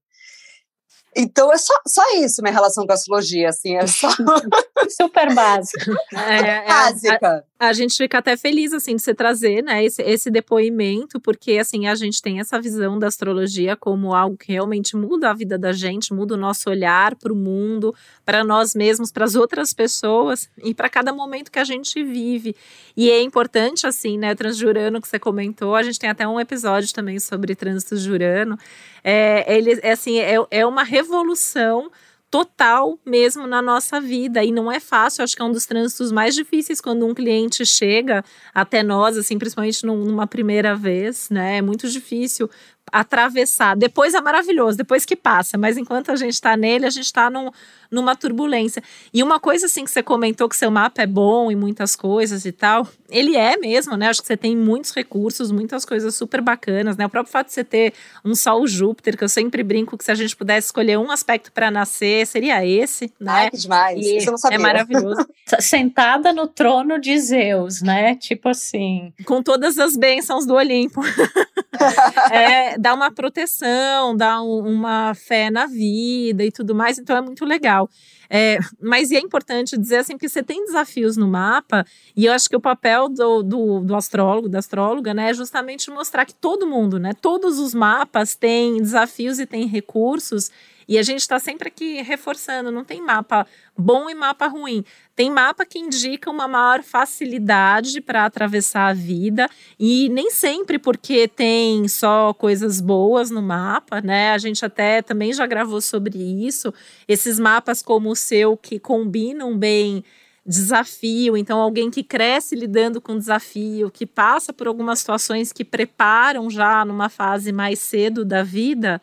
Então é só, só isso minha relação com a astrologia, assim, é só super básico. É, é, Básica. A, a, gente fica até feliz assim de você trazer, né, esse, esse depoimento, porque assim a gente tem essa visão da astrologia como algo que realmente muda a vida da gente, muda o nosso olhar para o mundo, para nós mesmos, para as outras pessoas e para cada momento que a gente vive. E é importante assim, né, Transjurano que você comentou, a gente tem até um episódio também sobre trânsito jurano. É, ele, é assim, é, é uma revolução total mesmo na nossa vida e não é fácil, acho que é um dos trânsitos mais difíceis quando um cliente chega até nós, assim, principalmente numa primeira vez, né? É muito difícil atravessar. Depois é maravilhoso, depois que passa, mas enquanto a gente está nele, a gente está num, numa turbulência. E uma coisa assim que você comentou que seu mapa é bom e muitas coisas e tal, ele é mesmo, né? Acho que você tem muitos recursos, muitas coisas super bacanas, né? O próprio fato de você ter um Sol Júpiter, que eu sempre brinco que se a gente pudesse escolher um aspecto para nascer, seria esse, né? Ai, que demais. E Isso eu não sabia. É maravilhoso. Sentada no trono de Zeus, né? Tipo assim. Com todas as bênçãos do Olimpo. é, dá uma proteção, dá um, uma fé na vida e tudo mais, então é muito legal. É, mas é importante dizer assim que você tem desafios no mapa, e eu acho que o papel do, do, do, astrólogo, da astróloga, né, é justamente mostrar que todo mundo, né, todos os mapas têm desafios e têm recursos, e a gente está sempre aqui reforçando, não tem mapa bom e mapa ruim. Tem mapa que indica uma maior facilidade para atravessar a vida e nem sempre porque tem só coisas boas no mapa, né? A gente até também já gravou sobre isso. Esses mapas como o seu que combinam bem desafio, então alguém que cresce lidando com desafio, que passa por algumas situações que preparam já numa fase mais cedo da vida,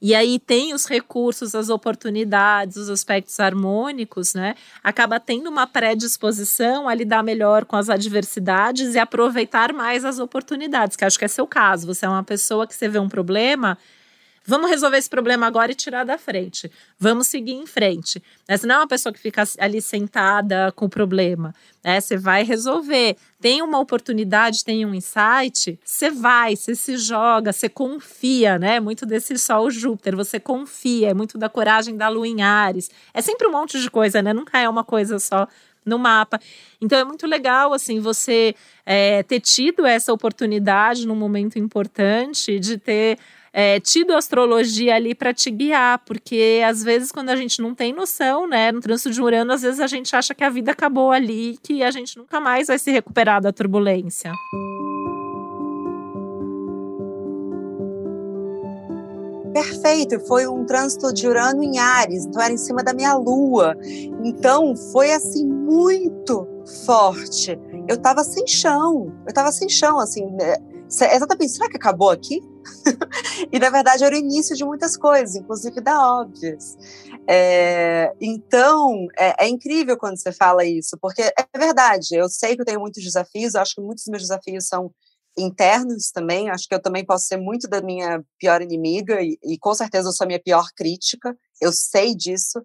e aí tem os recursos, as oportunidades, os aspectos harmônicos, né? Acaba tendo uma predisposição a lidar melhor com as adversidades e aproveitar mais as oportunidades, que acho que é seu caso. Você é uma pessoa que você vê um problema Vamos resolver esse problema agora e tirar da frente. Vamos seguir em frente. Você não é uma pessoa que fica ali sentada com o problema. Né? Você vai resolver. Tem uma oportunidade, tem um insight, você vai, você se joga, você confia, né? Muito desse Sol Júpiter, você confia, é muito da coragem da Lua em Ares. É sempre um monte de coisa, né? Nunca é uma coisa só no mapa. Então é muito legal assim você é, ter tido essa oportunidade num momento importante de ter é, tido astrologia ali para te guiar, porque às vezes quando a gente não tem noção, né, no trânsito de Urano, às vezes a gente acha que a vida acabou ali, que a gente nunca mais vai se recuperar da turbulência. perfeito. Foi um trânsito de Urano em Ares, então era em cima da minha lua. Então foi assim muito forte. Eu tava sem chão. Eu tava sem chão, assim. Né? exatamente, será que acabou aqui? e na verdade era o início de muitas coisas, inclusive da óbvias. É, então é, é, incrível quando você fala isso, porque é verdade. Eu sei que eu tenho muitos desafios, eu acho que muitos dos meus desafios são internos também. Acho que eu também posso ser muito da minha pior inimiga e, e com certeza eu sou a minha pior crítica. Eu sei disso.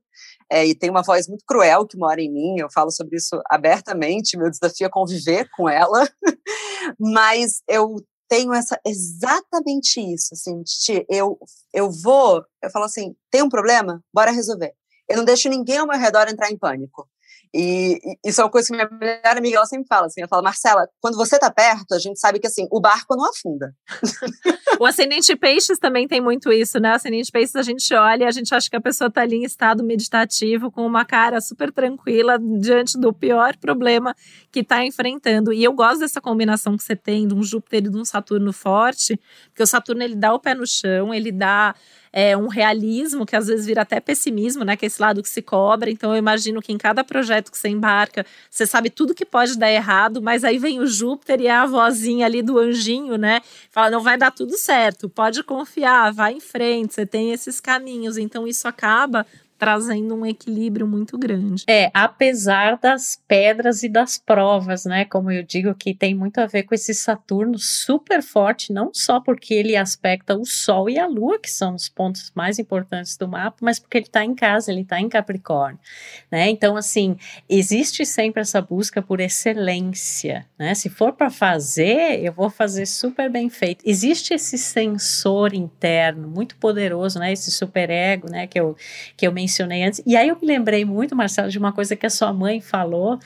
É, e tem uma voz muito cruel que mora em mim, eu falo sobre isso abertamente, meu desafio é conviver com ela, mas eu tenho essa exatamente isso, assim, de, eu, eu vou, eu falo assim, tem um problema? Bora resolver. Eu não deixo ninguém ao meu redor entrar em pânico. E, isso é uma coisa que minha melhor amiga ela sempre fala, assim, ela fala, Marcela, quando você tá perto, a gente sabe que assim, o barco não afunda. o ascendente peixes também tem muito isso, né? O ascendente peixes a gente olha a gente acha que a pessoa tá ali em estado meditativo, com uma cara super tranquila diante do pior problema que tá enfrentando. E eu gosto dessa combinação que você tem de um Júpiter e de um Saturno forte, porque o Saturno ele dá o pé no chão, ele dá é, um realismo que às vezes vira até pessimismo, né? Que é esse lado que se cobra. Então eu imagino que em cada projeto que você embarca, você sabe tudo que pode dar errado, mas aí vem o Júpiter e a vozinha ali do anjinho, né? Fala, não vai dar tudo certo, pode confiar, vai em frente, você tem esses caminhos. Então isso acaba trazendo um equilíbrio muito grande. É, apesar das pedras e das provas, né? Como eu digo, que tem muito a ver com esse Saturno super forte, não só porque ele aspecta o Sol e a Lua, que são os pontos mais importantes do mapa, mas porque ele está em casa, ele está em Capricórnio, né? Então, assim, existe sempre essa busca por excelência, né? Se for para fazer, eu vou fazer super bem feito. Existe esse sensor interno muito poderoso, né? Esse superego, né? Que eu, que eu mencionei mencionei antes. E aí eu me lembrei muito, Marcelo, de uma coisa que a sua mãe falou,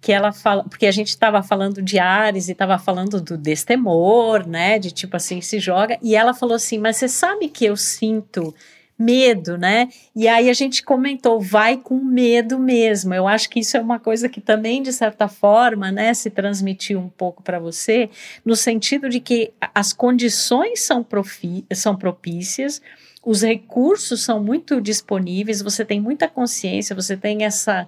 que ela fala, porque a gente estava falando de Ares e estava falando do destemor, né, de tipo assim, se joga, e ela falou assim, mas você sabe que eu sinto medo, né? E aí a gente comentou, vai com medo mesmo. Eu acho que isso é uma coisa que também, de certa forma, né, se transmitiu um pouco para você, no sentido de que as condições são, profi são propícias, os recursos são muito disponíveis, você tem muita consciência, você tem essa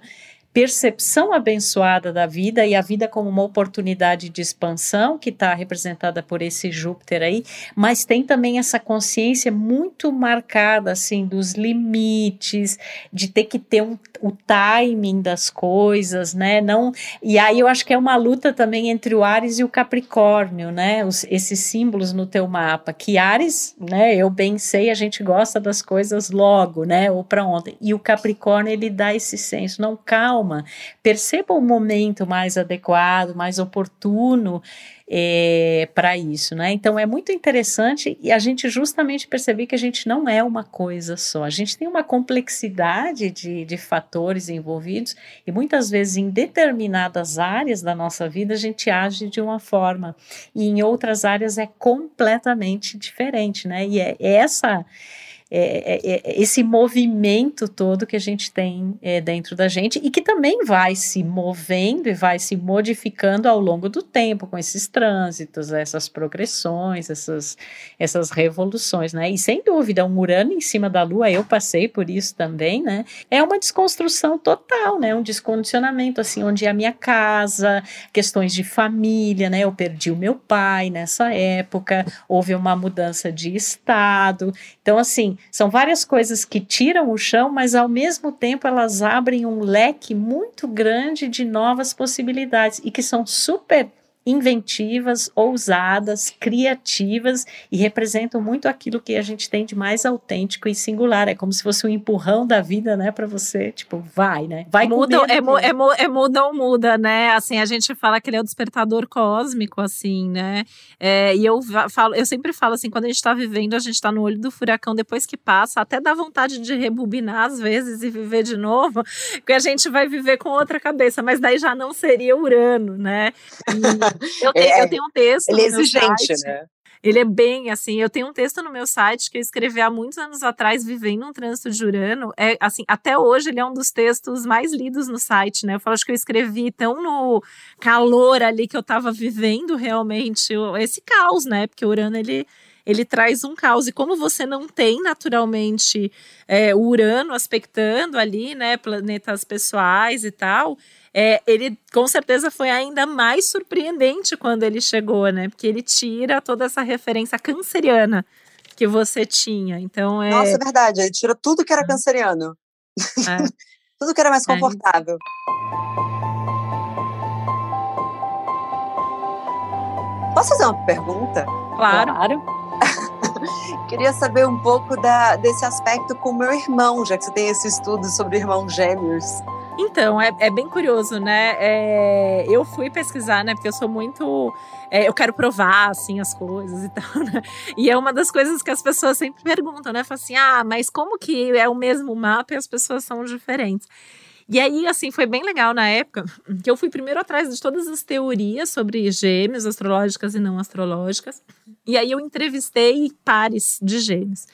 percepção abençoada da vida e a vida como uma oportunidade de expansão que está representada por esse Júpiter aí, mas tem também essa consciência muito marcada assim dos limites, de ter que ter um, o timing das coisas, né? Não e aí eu acho que é uma luta também entre o Ares e o Capricórnio, né? Os, esses símbolos no teu mapa, que Ares, né? Eu bem sei, a gente gosta das coisas logo, né? Ou para ontem. E o Capricórnio ele dá esse senso, não calma calma, perceba o momento mais adequado, mais oportuno é, para isso, né? Então é muito interessante e a gente justamente perceber que a gente não é uma coisa só, a gente tem uma complexidade de, de fatores envolvidos e muitas vezes em determinadas áreas da nossa vida a gente age de uma forma e em outras áreas é completamente diferente, né? E é, é essa é, é, é, esse movimento todo que a gente tem é, dentro da gente e que também vai se movendo e vai se modificando ao longo do tempo com esses trânsitos, essas progressões, essas, essas revoluções, né? E sem dúvida, um Urano em cima da Lua, eu passei por isso também, né? É uma desconstrução total, né? Um descondicionamento, assim, onde a minha casa, questões de família, né? Eu perdi o meu pai nessa época, houve uma mudança de estado. Então, assim, são várias coisas que tiram o chão, mas ao mesmo tempo elas abrem um leque muito grande de novas possibilidades e que são super inventivas, ousadas, criativas e representam muito aquilo que a gente tem de mais autêntico e singular. É como se fosse um empurrão da vida, né, para você, tipo, vai, né? Vai muda, é, é, é muda ou muda, né? Assim, a gente fala que ele é o despertador cósmico, assim, né? É, e eu falo, eu sempre falo assim, quando a gente tá vivendo, a gente tá no olho do furacão, depois que passa, até dá vontade de rebobinar às vezes e viver de novo, porque a gente vai viver com outra cabeça, mas daí já não seria Urano, né? E, eu, te, é, eu tenho um texto. Ele é exigente, né? Ele é bem assim. Eu tenho um texto no meu site que eu escrevi há muitos anos atrás, vivendo um trânsito de Urano. É assim, até hoje ele é um dos textos mais lidos no site, né? Eu falo acho que eu escrevi tão no calor ali que eu estava vivendo realmente esse caos, né? Porque o Urano ele ele traz um caos. E como você não tem naturalmente é, o Urano aspectando ali, né, planetas pessoais e tal, é, ele com certeza foi ainda mais surpreendente quando ele chegou, né? Porque ele tira toda essa referência canceriana que você tinha. Então é. Nossa, é verdade. Ele tira tudo que era hum. canceriano. É. tudo que era mais é. confortável. Posso fazer uma pergunta? Claro. claro. Queria saber um pouco da, desse aspecto com meu irmão, já que você tem esse estudo sobre irmãos gêmeos. Então, é, é bem curioso, né? É, eu fui pesquisar, né? Porque eu sou muito. É, eu quero provar, assim, as coisas e tal, né? E é uma das coisas que as pessoas sempre perguntam, né? Falam assim, ah, mas como que é o mesmo mapa e as pessoas são diferentes? E aí, assim, foi bem legal na época que eu fui primeiro atrás de todas as teorias sobre gêmeos, astrológicas e não astrológicas. E aí eu entrevistei pares de gêmeos.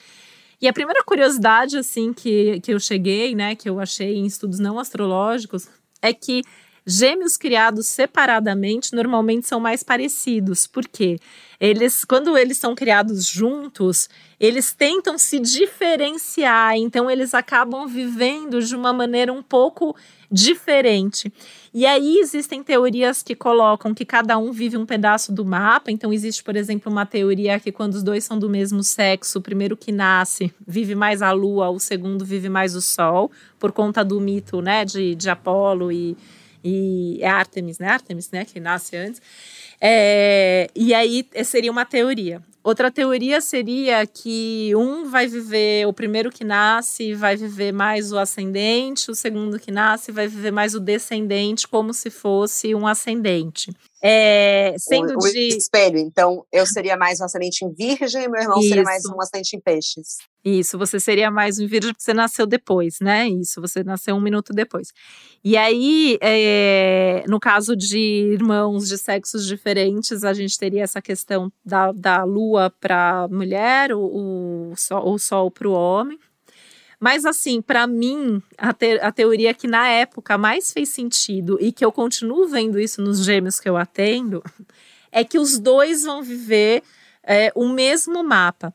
E a primeira curiosidade, assim, que, que eu cheguei, né, que eu achei em estudos não astrológicos, é que gêmeos criados separadamente normalmente são mais parecidos. Por quê? Eles, quando eles são criados juntos, eles tentam se diferenciar, então eles acabam vivendo de uma maneira um pouco diferente. E aí existem teorias que colocam que cada um vive um pedaço do mapa. Então existe, por exemplo, uma teoria que quando os dois são do mesmo sexo, o primeiro que nasce vive mais a lua, o segundo vive mais o sol, por conta do mito, né, de, de Apolo e, e é Artemis, né, Artemis, né, que nasce antes. É, e aí seria uma teoria. Outra teoria seria que um vai viver, o primeiro que nasce vai viver mais o ascendente, o segundo que nasce vai viver mais o descendente, como se fosse um ascendente. É, sendo o, o de... espelho, então eu seria mais um ascendente em virgem e meu irmão Isso. seria mais um ascendente em peixes. Isso, você seria mais um virgem porque você nasceu depois, né? Isso, você nasceu um minuto depois. E aí, é, no caso de irmãos de sexos diferentes, a gente teria essa questão da, da lua para mulher, o, o sol, o sol para o homem. Mas, assim, para mim, a, te a teoria que na época mais fez sentido e que eu continuo vendo isso nos gêmeos que eu atendo é que os dois vão viver é, o mesmo mapa.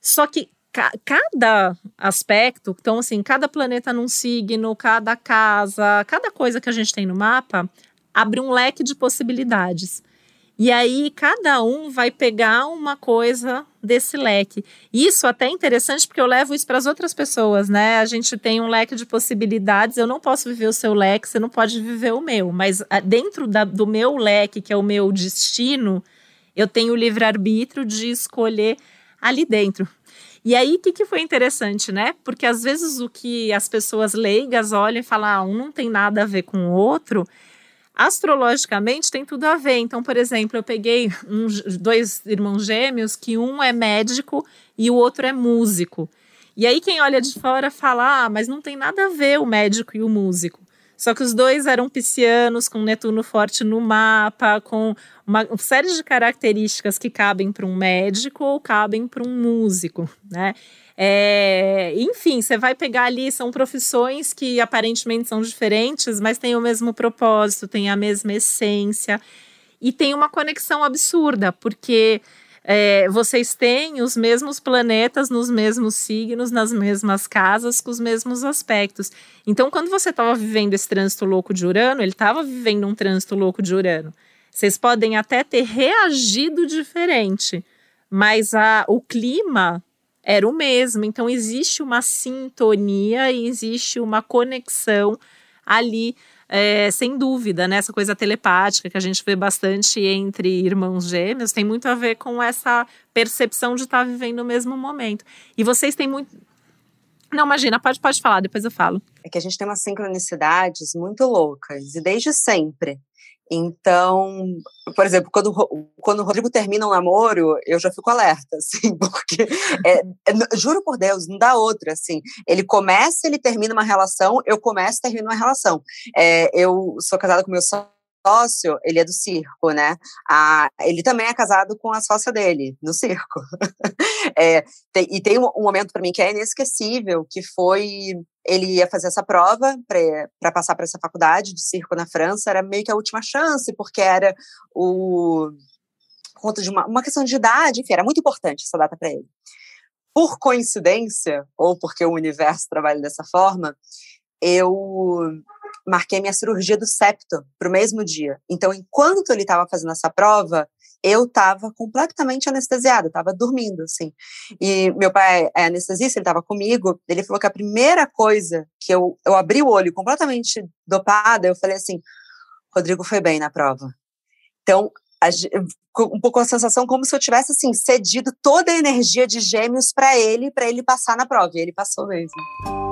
Só que ca cada aspecto, então, assim, cada planeta num signo, cada casa, cada coisa que a gente tem no mapa abre um leque de possibilidades. E aí cada um vai pegar uma coisa desse leque. Isso até é interessante porque eu levo isso para as outras pessoas, né? A gente tem um leque de possibilidades. Eu não posso viver o seu leque, você não pode viver o meu. Mas ah, dentro da, do meu leque, que é o meu destino, eu tenho o livre-arbítrio de escolher ali dentro. E aí, o que, que foi interessante, né? Porque às vezes o que as pessoas leigas olham e falam, ah, um não tem nada a ver com o outro astrologicamente tem tudo a ver. Então, por exemplo, eu peguei dois irmãos gêmeos que um é médico e o outro é músico. E aí quem olha de fora fala: "Ah, mas não tem nada a ver o médico e o músico". Só que os dois eram piscianos, com Netuno forte no mapa, com uma série de características que cabem para um médico ou cabem para um músico, né? É, enfim, você vai pegar ali, são profissões que aparentemente são diferentes, mas têm o mesmo propósito, têm a mesma essência e tem uma conexão absurda, porque é, vocês têm os mesmos planetas nos mesmos signos, nas mesmas casas, com os mesmos aspectos. Então, quando você estava vivendo esse trânsito louco de Urano, ele estava vivendo um trânsito louco de Urano. Vocês podem até ter reagido diferente, mas a, o clima era o mesmo. Então, existe uma sintonia e existe uma conexão ali, é, sem dúvida, né? Coisa telepática que a gente vê bastante entre irmãos gêmeos tem muito a ver com essa percepção de estar tá vivendo o mesmo momento. E vocês têm muito. Não, imagina, pode, pode falar, depois eu falo. É que a gente tem umas sincronicidades muito loucas, e desde sempre. Então, por exemplo, quando, quando o Rodrigo termina um namoro, eu já fico alerta, assim, porque, é, é, juro por Deus, não dá outra, assim. Ele começa, ele termina uma relação, eu começo, termino uma relação. É, eu sou casada com meu sócio, ele é do circo, né? Ah, ele também é casado com a sócia dele, no circo. é, tem, e tem um, um momento para mim que é inesquecível, que foi ele ia fazer essa prova para passar para essa faculdade de circo na França, era meio que a última chance, porque era o conta de uma, uma questão de idade, enfim, era muito importante essa data para ele. Por coincidência, ou porque o universo trabalha dessa forma, eu marquei minha cirurgia do septo para o mesmo dia. Então, enquanto ele estava fazendo essa prova, eu estava completamente anestesiada, estava dormindo, assim. E meu pai é anestesista, ele estava comigo, ele falou que a primeira coisa que eu, eu abri o olho completamente dopada, eu falei assim, Rodrigo foi bem na prova. Então, um pouco a sensação como se eu tivesse, assim, cedido toda a energia de gêmeos para ele, para ele passar na prova, e ele passou mesmo.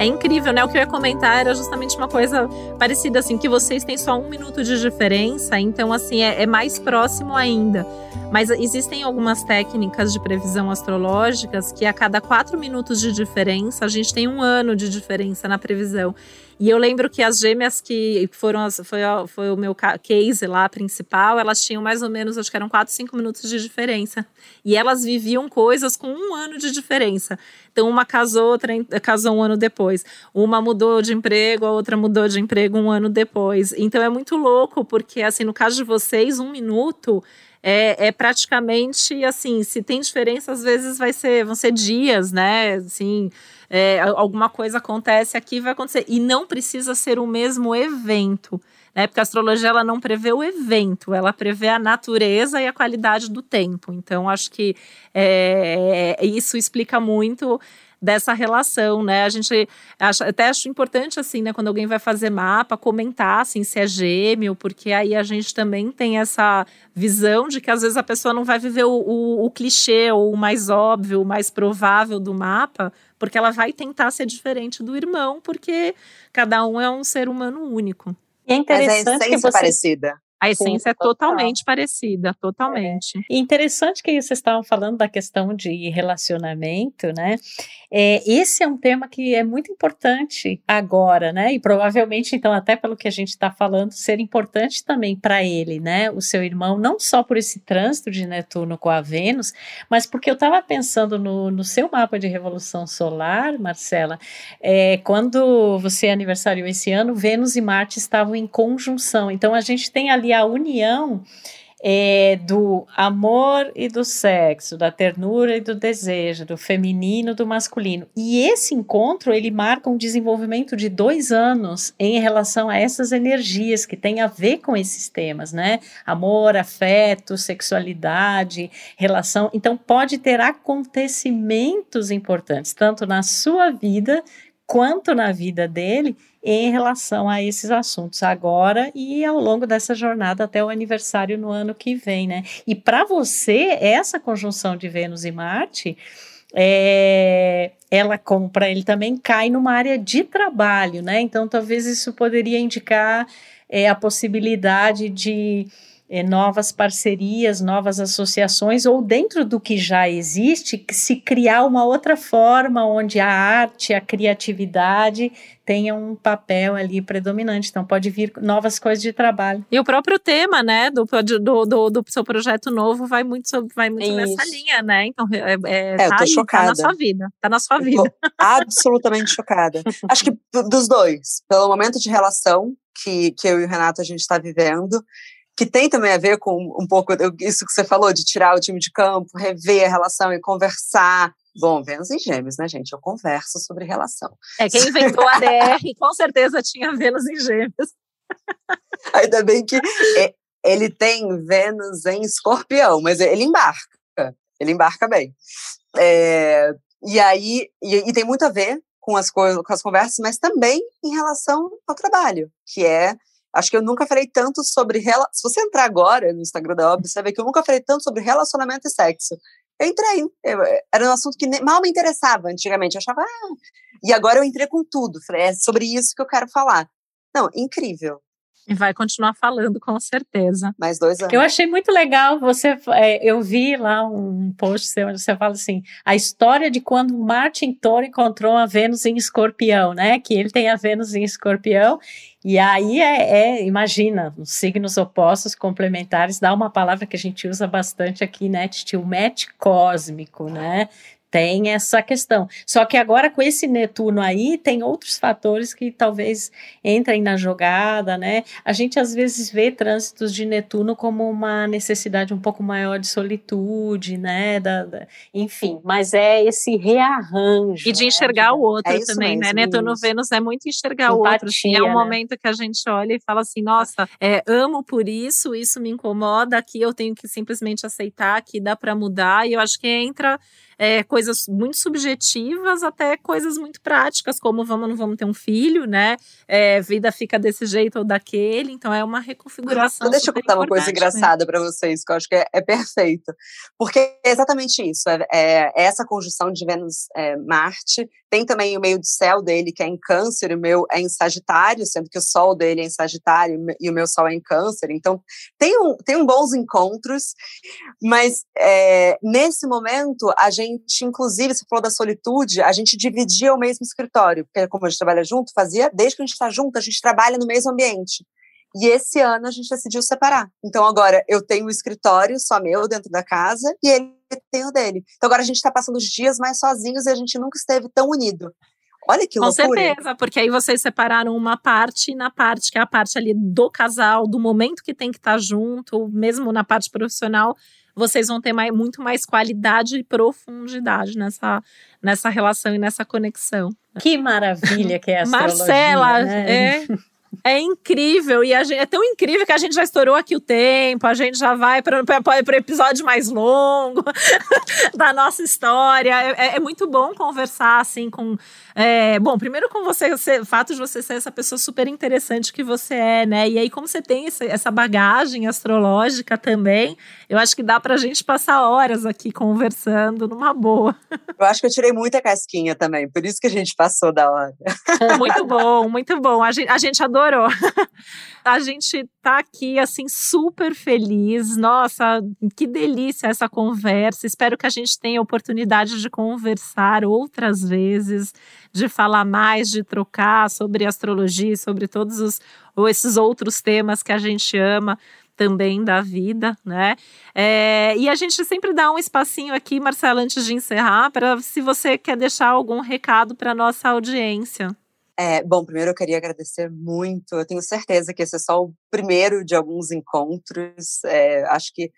É incrível, né? O que eu ia comentar era justamente uma coisa parecida, assim, que vocês têm só um minuto de diferença, então, assim, é, é mais próximo ainda. Mas existem algumas técnicas de previsão astrológicas que a cada quatro minutos de diferença, a gente tem um ano de diferença na previsão. E eu lembro que as gêmeas que foram, as, foi, foi o meu case lá principal, elas tinham mais ou menos, acho que eram 4, 5 minutos de diferença. E elas viviam coisas com um ano de diferença. Então, uma casou, outra casou um ano depois. Uma mudou de emprego, a outra mudou de emprego um ano depois. Então, é muito louco, porque, assim, no caso de vocês, um minuto é, é, praticamente assim, se tem diferença, às vezes vai ser, vão ser dias, né? Assim, é, alguma coisa acontece aqui, vai acontecer. E não precisa ser o mesmo evento. Né? Porque a astrologia ela não prevê o evento, ela prevê a natureza e a qualidade do tempo. Então, acho que é, isso explica muito dessa relação, né? A gente acha, até acho importante, assim, né, quando alguém vai fazer mapa, comentar, assim, se é gêmeo, porque aí a gente também tem essa visão de que às vezes a pessoa não vai viver o, o, o clichê ou o mais óbvio, o mais provável do mapa, porque ela vai tentar ser diferente do irmão, porque cada um é um ser humano único. E é interessante Mas a essência que você... parecida. A essência Sim, é totalmente parecida, totalmente. É. Interessante que vocês estavam falando da questão de relacionamento, né? É, esse é um tema que é muito importante agora, né? E provavelmente, então, até pelo que a gente está falando, ser importante também para ele, né? O seu irmão, não só por esse trânsito de Netuno com a Vênus, mas porque eu estava pensando no, no seu mapa de revolução solar, Marcela, é, quando você aniversariou esse ano, Vênus e Marte estavam em conjunção. Então, a gente tem ali a união é, do amor e do sexo, da ternura e do desejo, do feminino e do masculino. E esse encontro ele marca um desenvolvimento de dois anos em relação a essas energias que tem a ver com esses temas, né? Amor, afeto, sexualidade, relação. Então pode ter acontecimentos importantes tanto na sua vida quanto na vida dele em relação a esses assuntos agora e ao longo dessa jornada até o aniversário no ano que vem, né? E para você, essa conjunção de Vênus e Marte, é, ela, como para ele também, cai numa área de trabalho, né? Então, talvez isso poderia indicar é, a possibilidade de é, novas parcerias, novas associações, ou dentro do que já existe, se criar uma outra forma onde a arte, a criatividade tenha um papel ali predominante. Então, pode vir novas coisas de trabalho. E o próprio tema, né, do, do, do, do seu projeto novo vai muito, sobre, vai muito nessa linha, né? Então, é, é, é tá eu tô aí, chocada. Tá na sua vida. Tá na sua vida. absolutamente chocada. Acho que dos dois, pelo momento de relação que, que eu e o Renato a gente está vivendo, que tem também a ver com um pouco isso que você falou, de tirar o time de campo, rever a relação e conversar. Bom, Vênus em Gêmeos, né, gente? Eu converso sobre relação. É, quem inventou a DR com certeza tinha Vênus em Gêmeos. Ainda bem que é, ele tem Vênus em Escorpião, mas ele embarca. Ele embarca bem. É, e aí, e, e, tem muito a ver com as, com as conversas, mas também em relação ao trabalho, que é Acho que eu nunca falei tanto sobre. Se você entrar agora no Instagram da Ob, você vê que eu nunca falei tanto sobre relacionamento e sexo. Eu entrei. Eu, era um assunto que mal me interessava antigamente. Eu achava. Ah. E agora eu entrei com tudo. Falei, é sobre isso que eu quero falar. Não, incrível. E vai continuar falando, com certeza. Mais dois anos. Eu achei muito legal. Você, é, eu vi lá um post seu onde você fala assim: a história de quando Martin Toro encontrou a Vênus em Escorpião, né? Que ele tem a Vênus em Escorpião e aí é, é, imagina, os signos opostos complementares dá uma palavra que a gente usa bastante aqui, né, Tio? Match cósmico, né? Tem essa questão. Só que agora com esse Netuno aí, tem outros fatores que talvez entrem na jogada, né? A gente às vezes vê trânsitos de Netuno como uma necessidade um pouco maior de solitude, né? Da, da enfim, mas é esse rearranjo. E de né? enxergar né? o outro é também, né? mesmo, né? Netuno Vênus é muito enxergar Empatia, o outro. Assim, é um né? momento que a gente olha e fala assim, nossa, é, amo por isso, isso me incomoda, aqui eu tenho que simplesmente aceitar que dá para mudar, e eu acho que entra é, coisas muito subjetivas até coisas muito práticas, como vamos não vamos ter um filho, né? É, vida fica desse jeito ou daquele, então é uma reconfiguração. Então, deixa eu contar uma coisa né? engraçada para vocês, que eu acho que é, é, perfeito. Porque é exatamente isso: é, é essa conjunção de Vênus-Marte. É, tem também o meio do céu dele, que é em Câncer, o meu é em Sagitário, sendo que o Sol dele é em Sagitário e o meu Sol é em Câncer. Então, tem, um, tem um bons encontros, mas é, nesse momento a gente, inclusive, você falou da solitude, a gente dividia o mesmo escritório, porque como a gente trabalha junto, fazia, desde que a gente está junto, a gente trabalha no mesmo ambiente. E esse ano a gente decidiu separar. Então agora eu tenho um escritório só meu dentro da casa e ele tem o dele. Então agora a gente está passando os dias mais sozinhos e a gente nunca esteve tão unido. Olha que loucura. Com certeza, porque aí vocês separaram uma parte na parte que é a parte ali do casal, do momento que tem que estar tá junto, mesmo na parte profissional, vocês vão ter mais, muito mais qualidade e profundidade nessa, nessa relação e nessa conexão. Que maravilha que é a Marcela, né? é. É incrível, e gente, é tão incrível que a gente já estourou aqui o tempo, a gente já vai para o episódio mais longo da nossa história. É, é, é, muito bom conversar assim com. É, bom, primeiro com você, o fato de você ser essa pessoa super interessante que você é, né? E aí, como você tem esse, essa bagagem astrológica também, eu acho que dá para a gente passar horas aqui conversando numa boa. Eu acho que eu tirei muita casquinha também, por isso que a gente passou da hora. Muito bom, muito bom. A gente, a gente adorou. a gente tá aqui assim super feliz. Nossa, que delícia essa conversa. Espero que a gente tenha oportunidade de conversar outras vezes, de falar mais, de trocar sobre astrologia, sobre todos os ou esses outros temas que a gente ama também da vida, né? É, e a gente sempre dá um espacinho aqui, Marcela, antes de encerrar, para se você quer deixar algum recado para nossa audiência. É, bom, primeiro eu queria agradecer muito. Eu tenho certeza que esse é só o primeiro de alguns encontros. É, acho que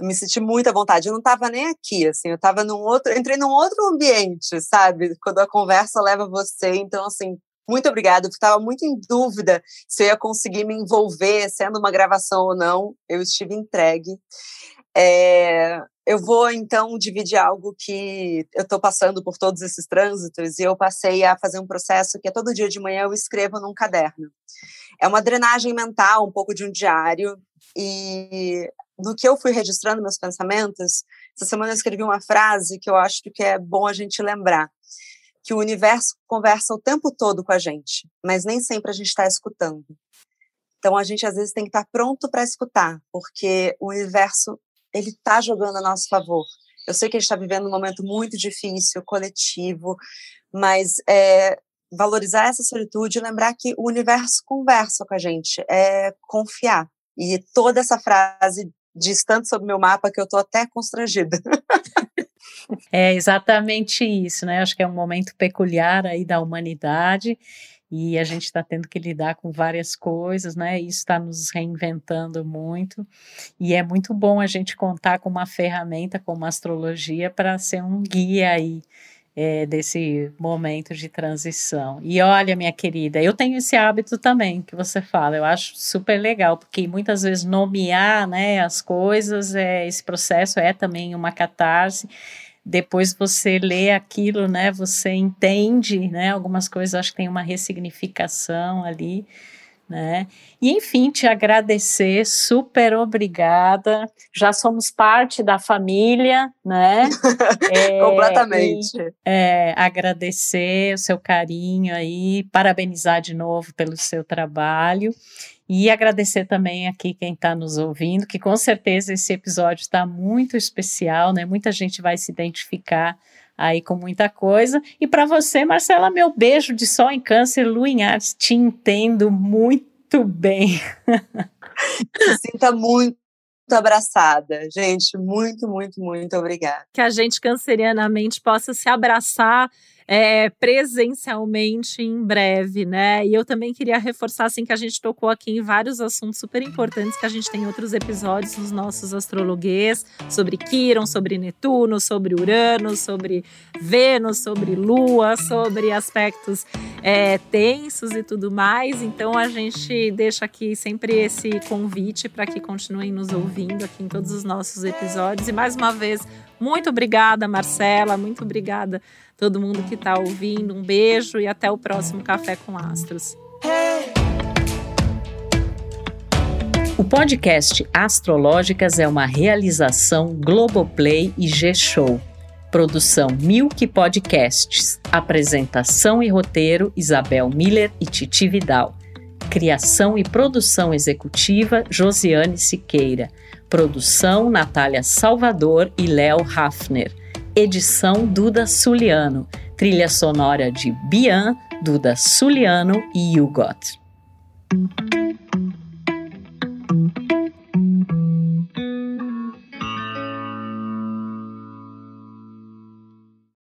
eu me senti muita vontade. Eu não estava nem aqui, assim, eu estava num outro, entrei num outro ambiente, sabe? Quando a conversa leva você. Então, assim, muito obrigada. Eu estava muito em dúvida se eu ia conseguir me envolver, sendo uma gravação ou não. Eu estive entregue. É, eu vou então dividir algo que eu estou passando por todos esses trânsitos e eu passei a fazer um processo que é todo dia de manhã eu escrevo num caderno. É uma drenagem mental, um pouco de um diário e no que eu fui registrando meus pensamentos, essa semana eu escrevi uma frase que eu acho que é bom a gente lembrar, que o universo conversa o tempo todo com a gente, mas nem sempre a gente está escutando. Então a gente às vezes tem que estar tá pronto para escutar, porque o universo ele está jogando a nosso favor. Eu sei que a gente está vivendo um momento muito difícil, coletivo, mas é, valorizar essa solitude e lembrar que o universo conversa com a gente, é confiar. E toda essa frase diz tanto sobre meu mapa que eu estou até constrangida. É exatamente isso, né? Acho que é um momento peculiar aí da humanidade e a gente está tendo que lidar com várias coisas, né? Isso está nos reinventando muito, e é muito bom a gente contar com uma ferramenta como a astrologia para ser um guia aí é, desse momento de transição. E olha, minha querida, eu tenho esse hábito também que você fala, eu acho super legal, porque muitas vezes nomear né, as coisas, é, esse processo é também uma catarse depois você lê aquilo, né, você entende, né, algumas coisas, acho que tem uma ressignificação ali, né, e enfim, te agradecer, super obrigada, já somos parte da família, né, é, completamente, e, é, agradecer o seu carinho aí, parabenizar de novo pelo seu trabalho, e agradecer também aqui quem está nos ouvindo, que com certeza esse episódio está muito especial, né? Muita gente vai se identificar aí com muita coisa. E para você, Marcela, meu beijo de sol em câncer, lua em te entendo muito bem. Sinta muito abraçada. Gente, muito, muito, muito obrigada. Que a gente cancerianamente possa se abraçar é, presencialmente em breve, né? E eu também queria reforçar assim que a gente tocou aqui em vários assuntos super importantes que a gente tem outros episódios nos nossos astrologuês sobre Quiron, sobre Netuno, sobre Urano, sobre Vênus, sobre Lua, sobre aspectos é, tensos e tudo mais. Então a gente deixa aqui sempre esse convite para que continuem nos ouvindo aqui em todos os nossos episódios. E mais uma vez, muito obrigada, Marcela, muito obrigada todo mundo que está ouvindo. Um beijo e até o próximo Café com Astros. O podcast Astrológicas é uma realização Globoplay e G-Show. Produção Milk Podcasts. Apresentação e roteiro Isabel Miller e Titi Vidal. Criação e produção executiva Josiane Siqueira. Produção Natália Salvador e Léo Hafner edição Duda Suliano, trilha sonora de Bian, Duda Suliano e Hugot.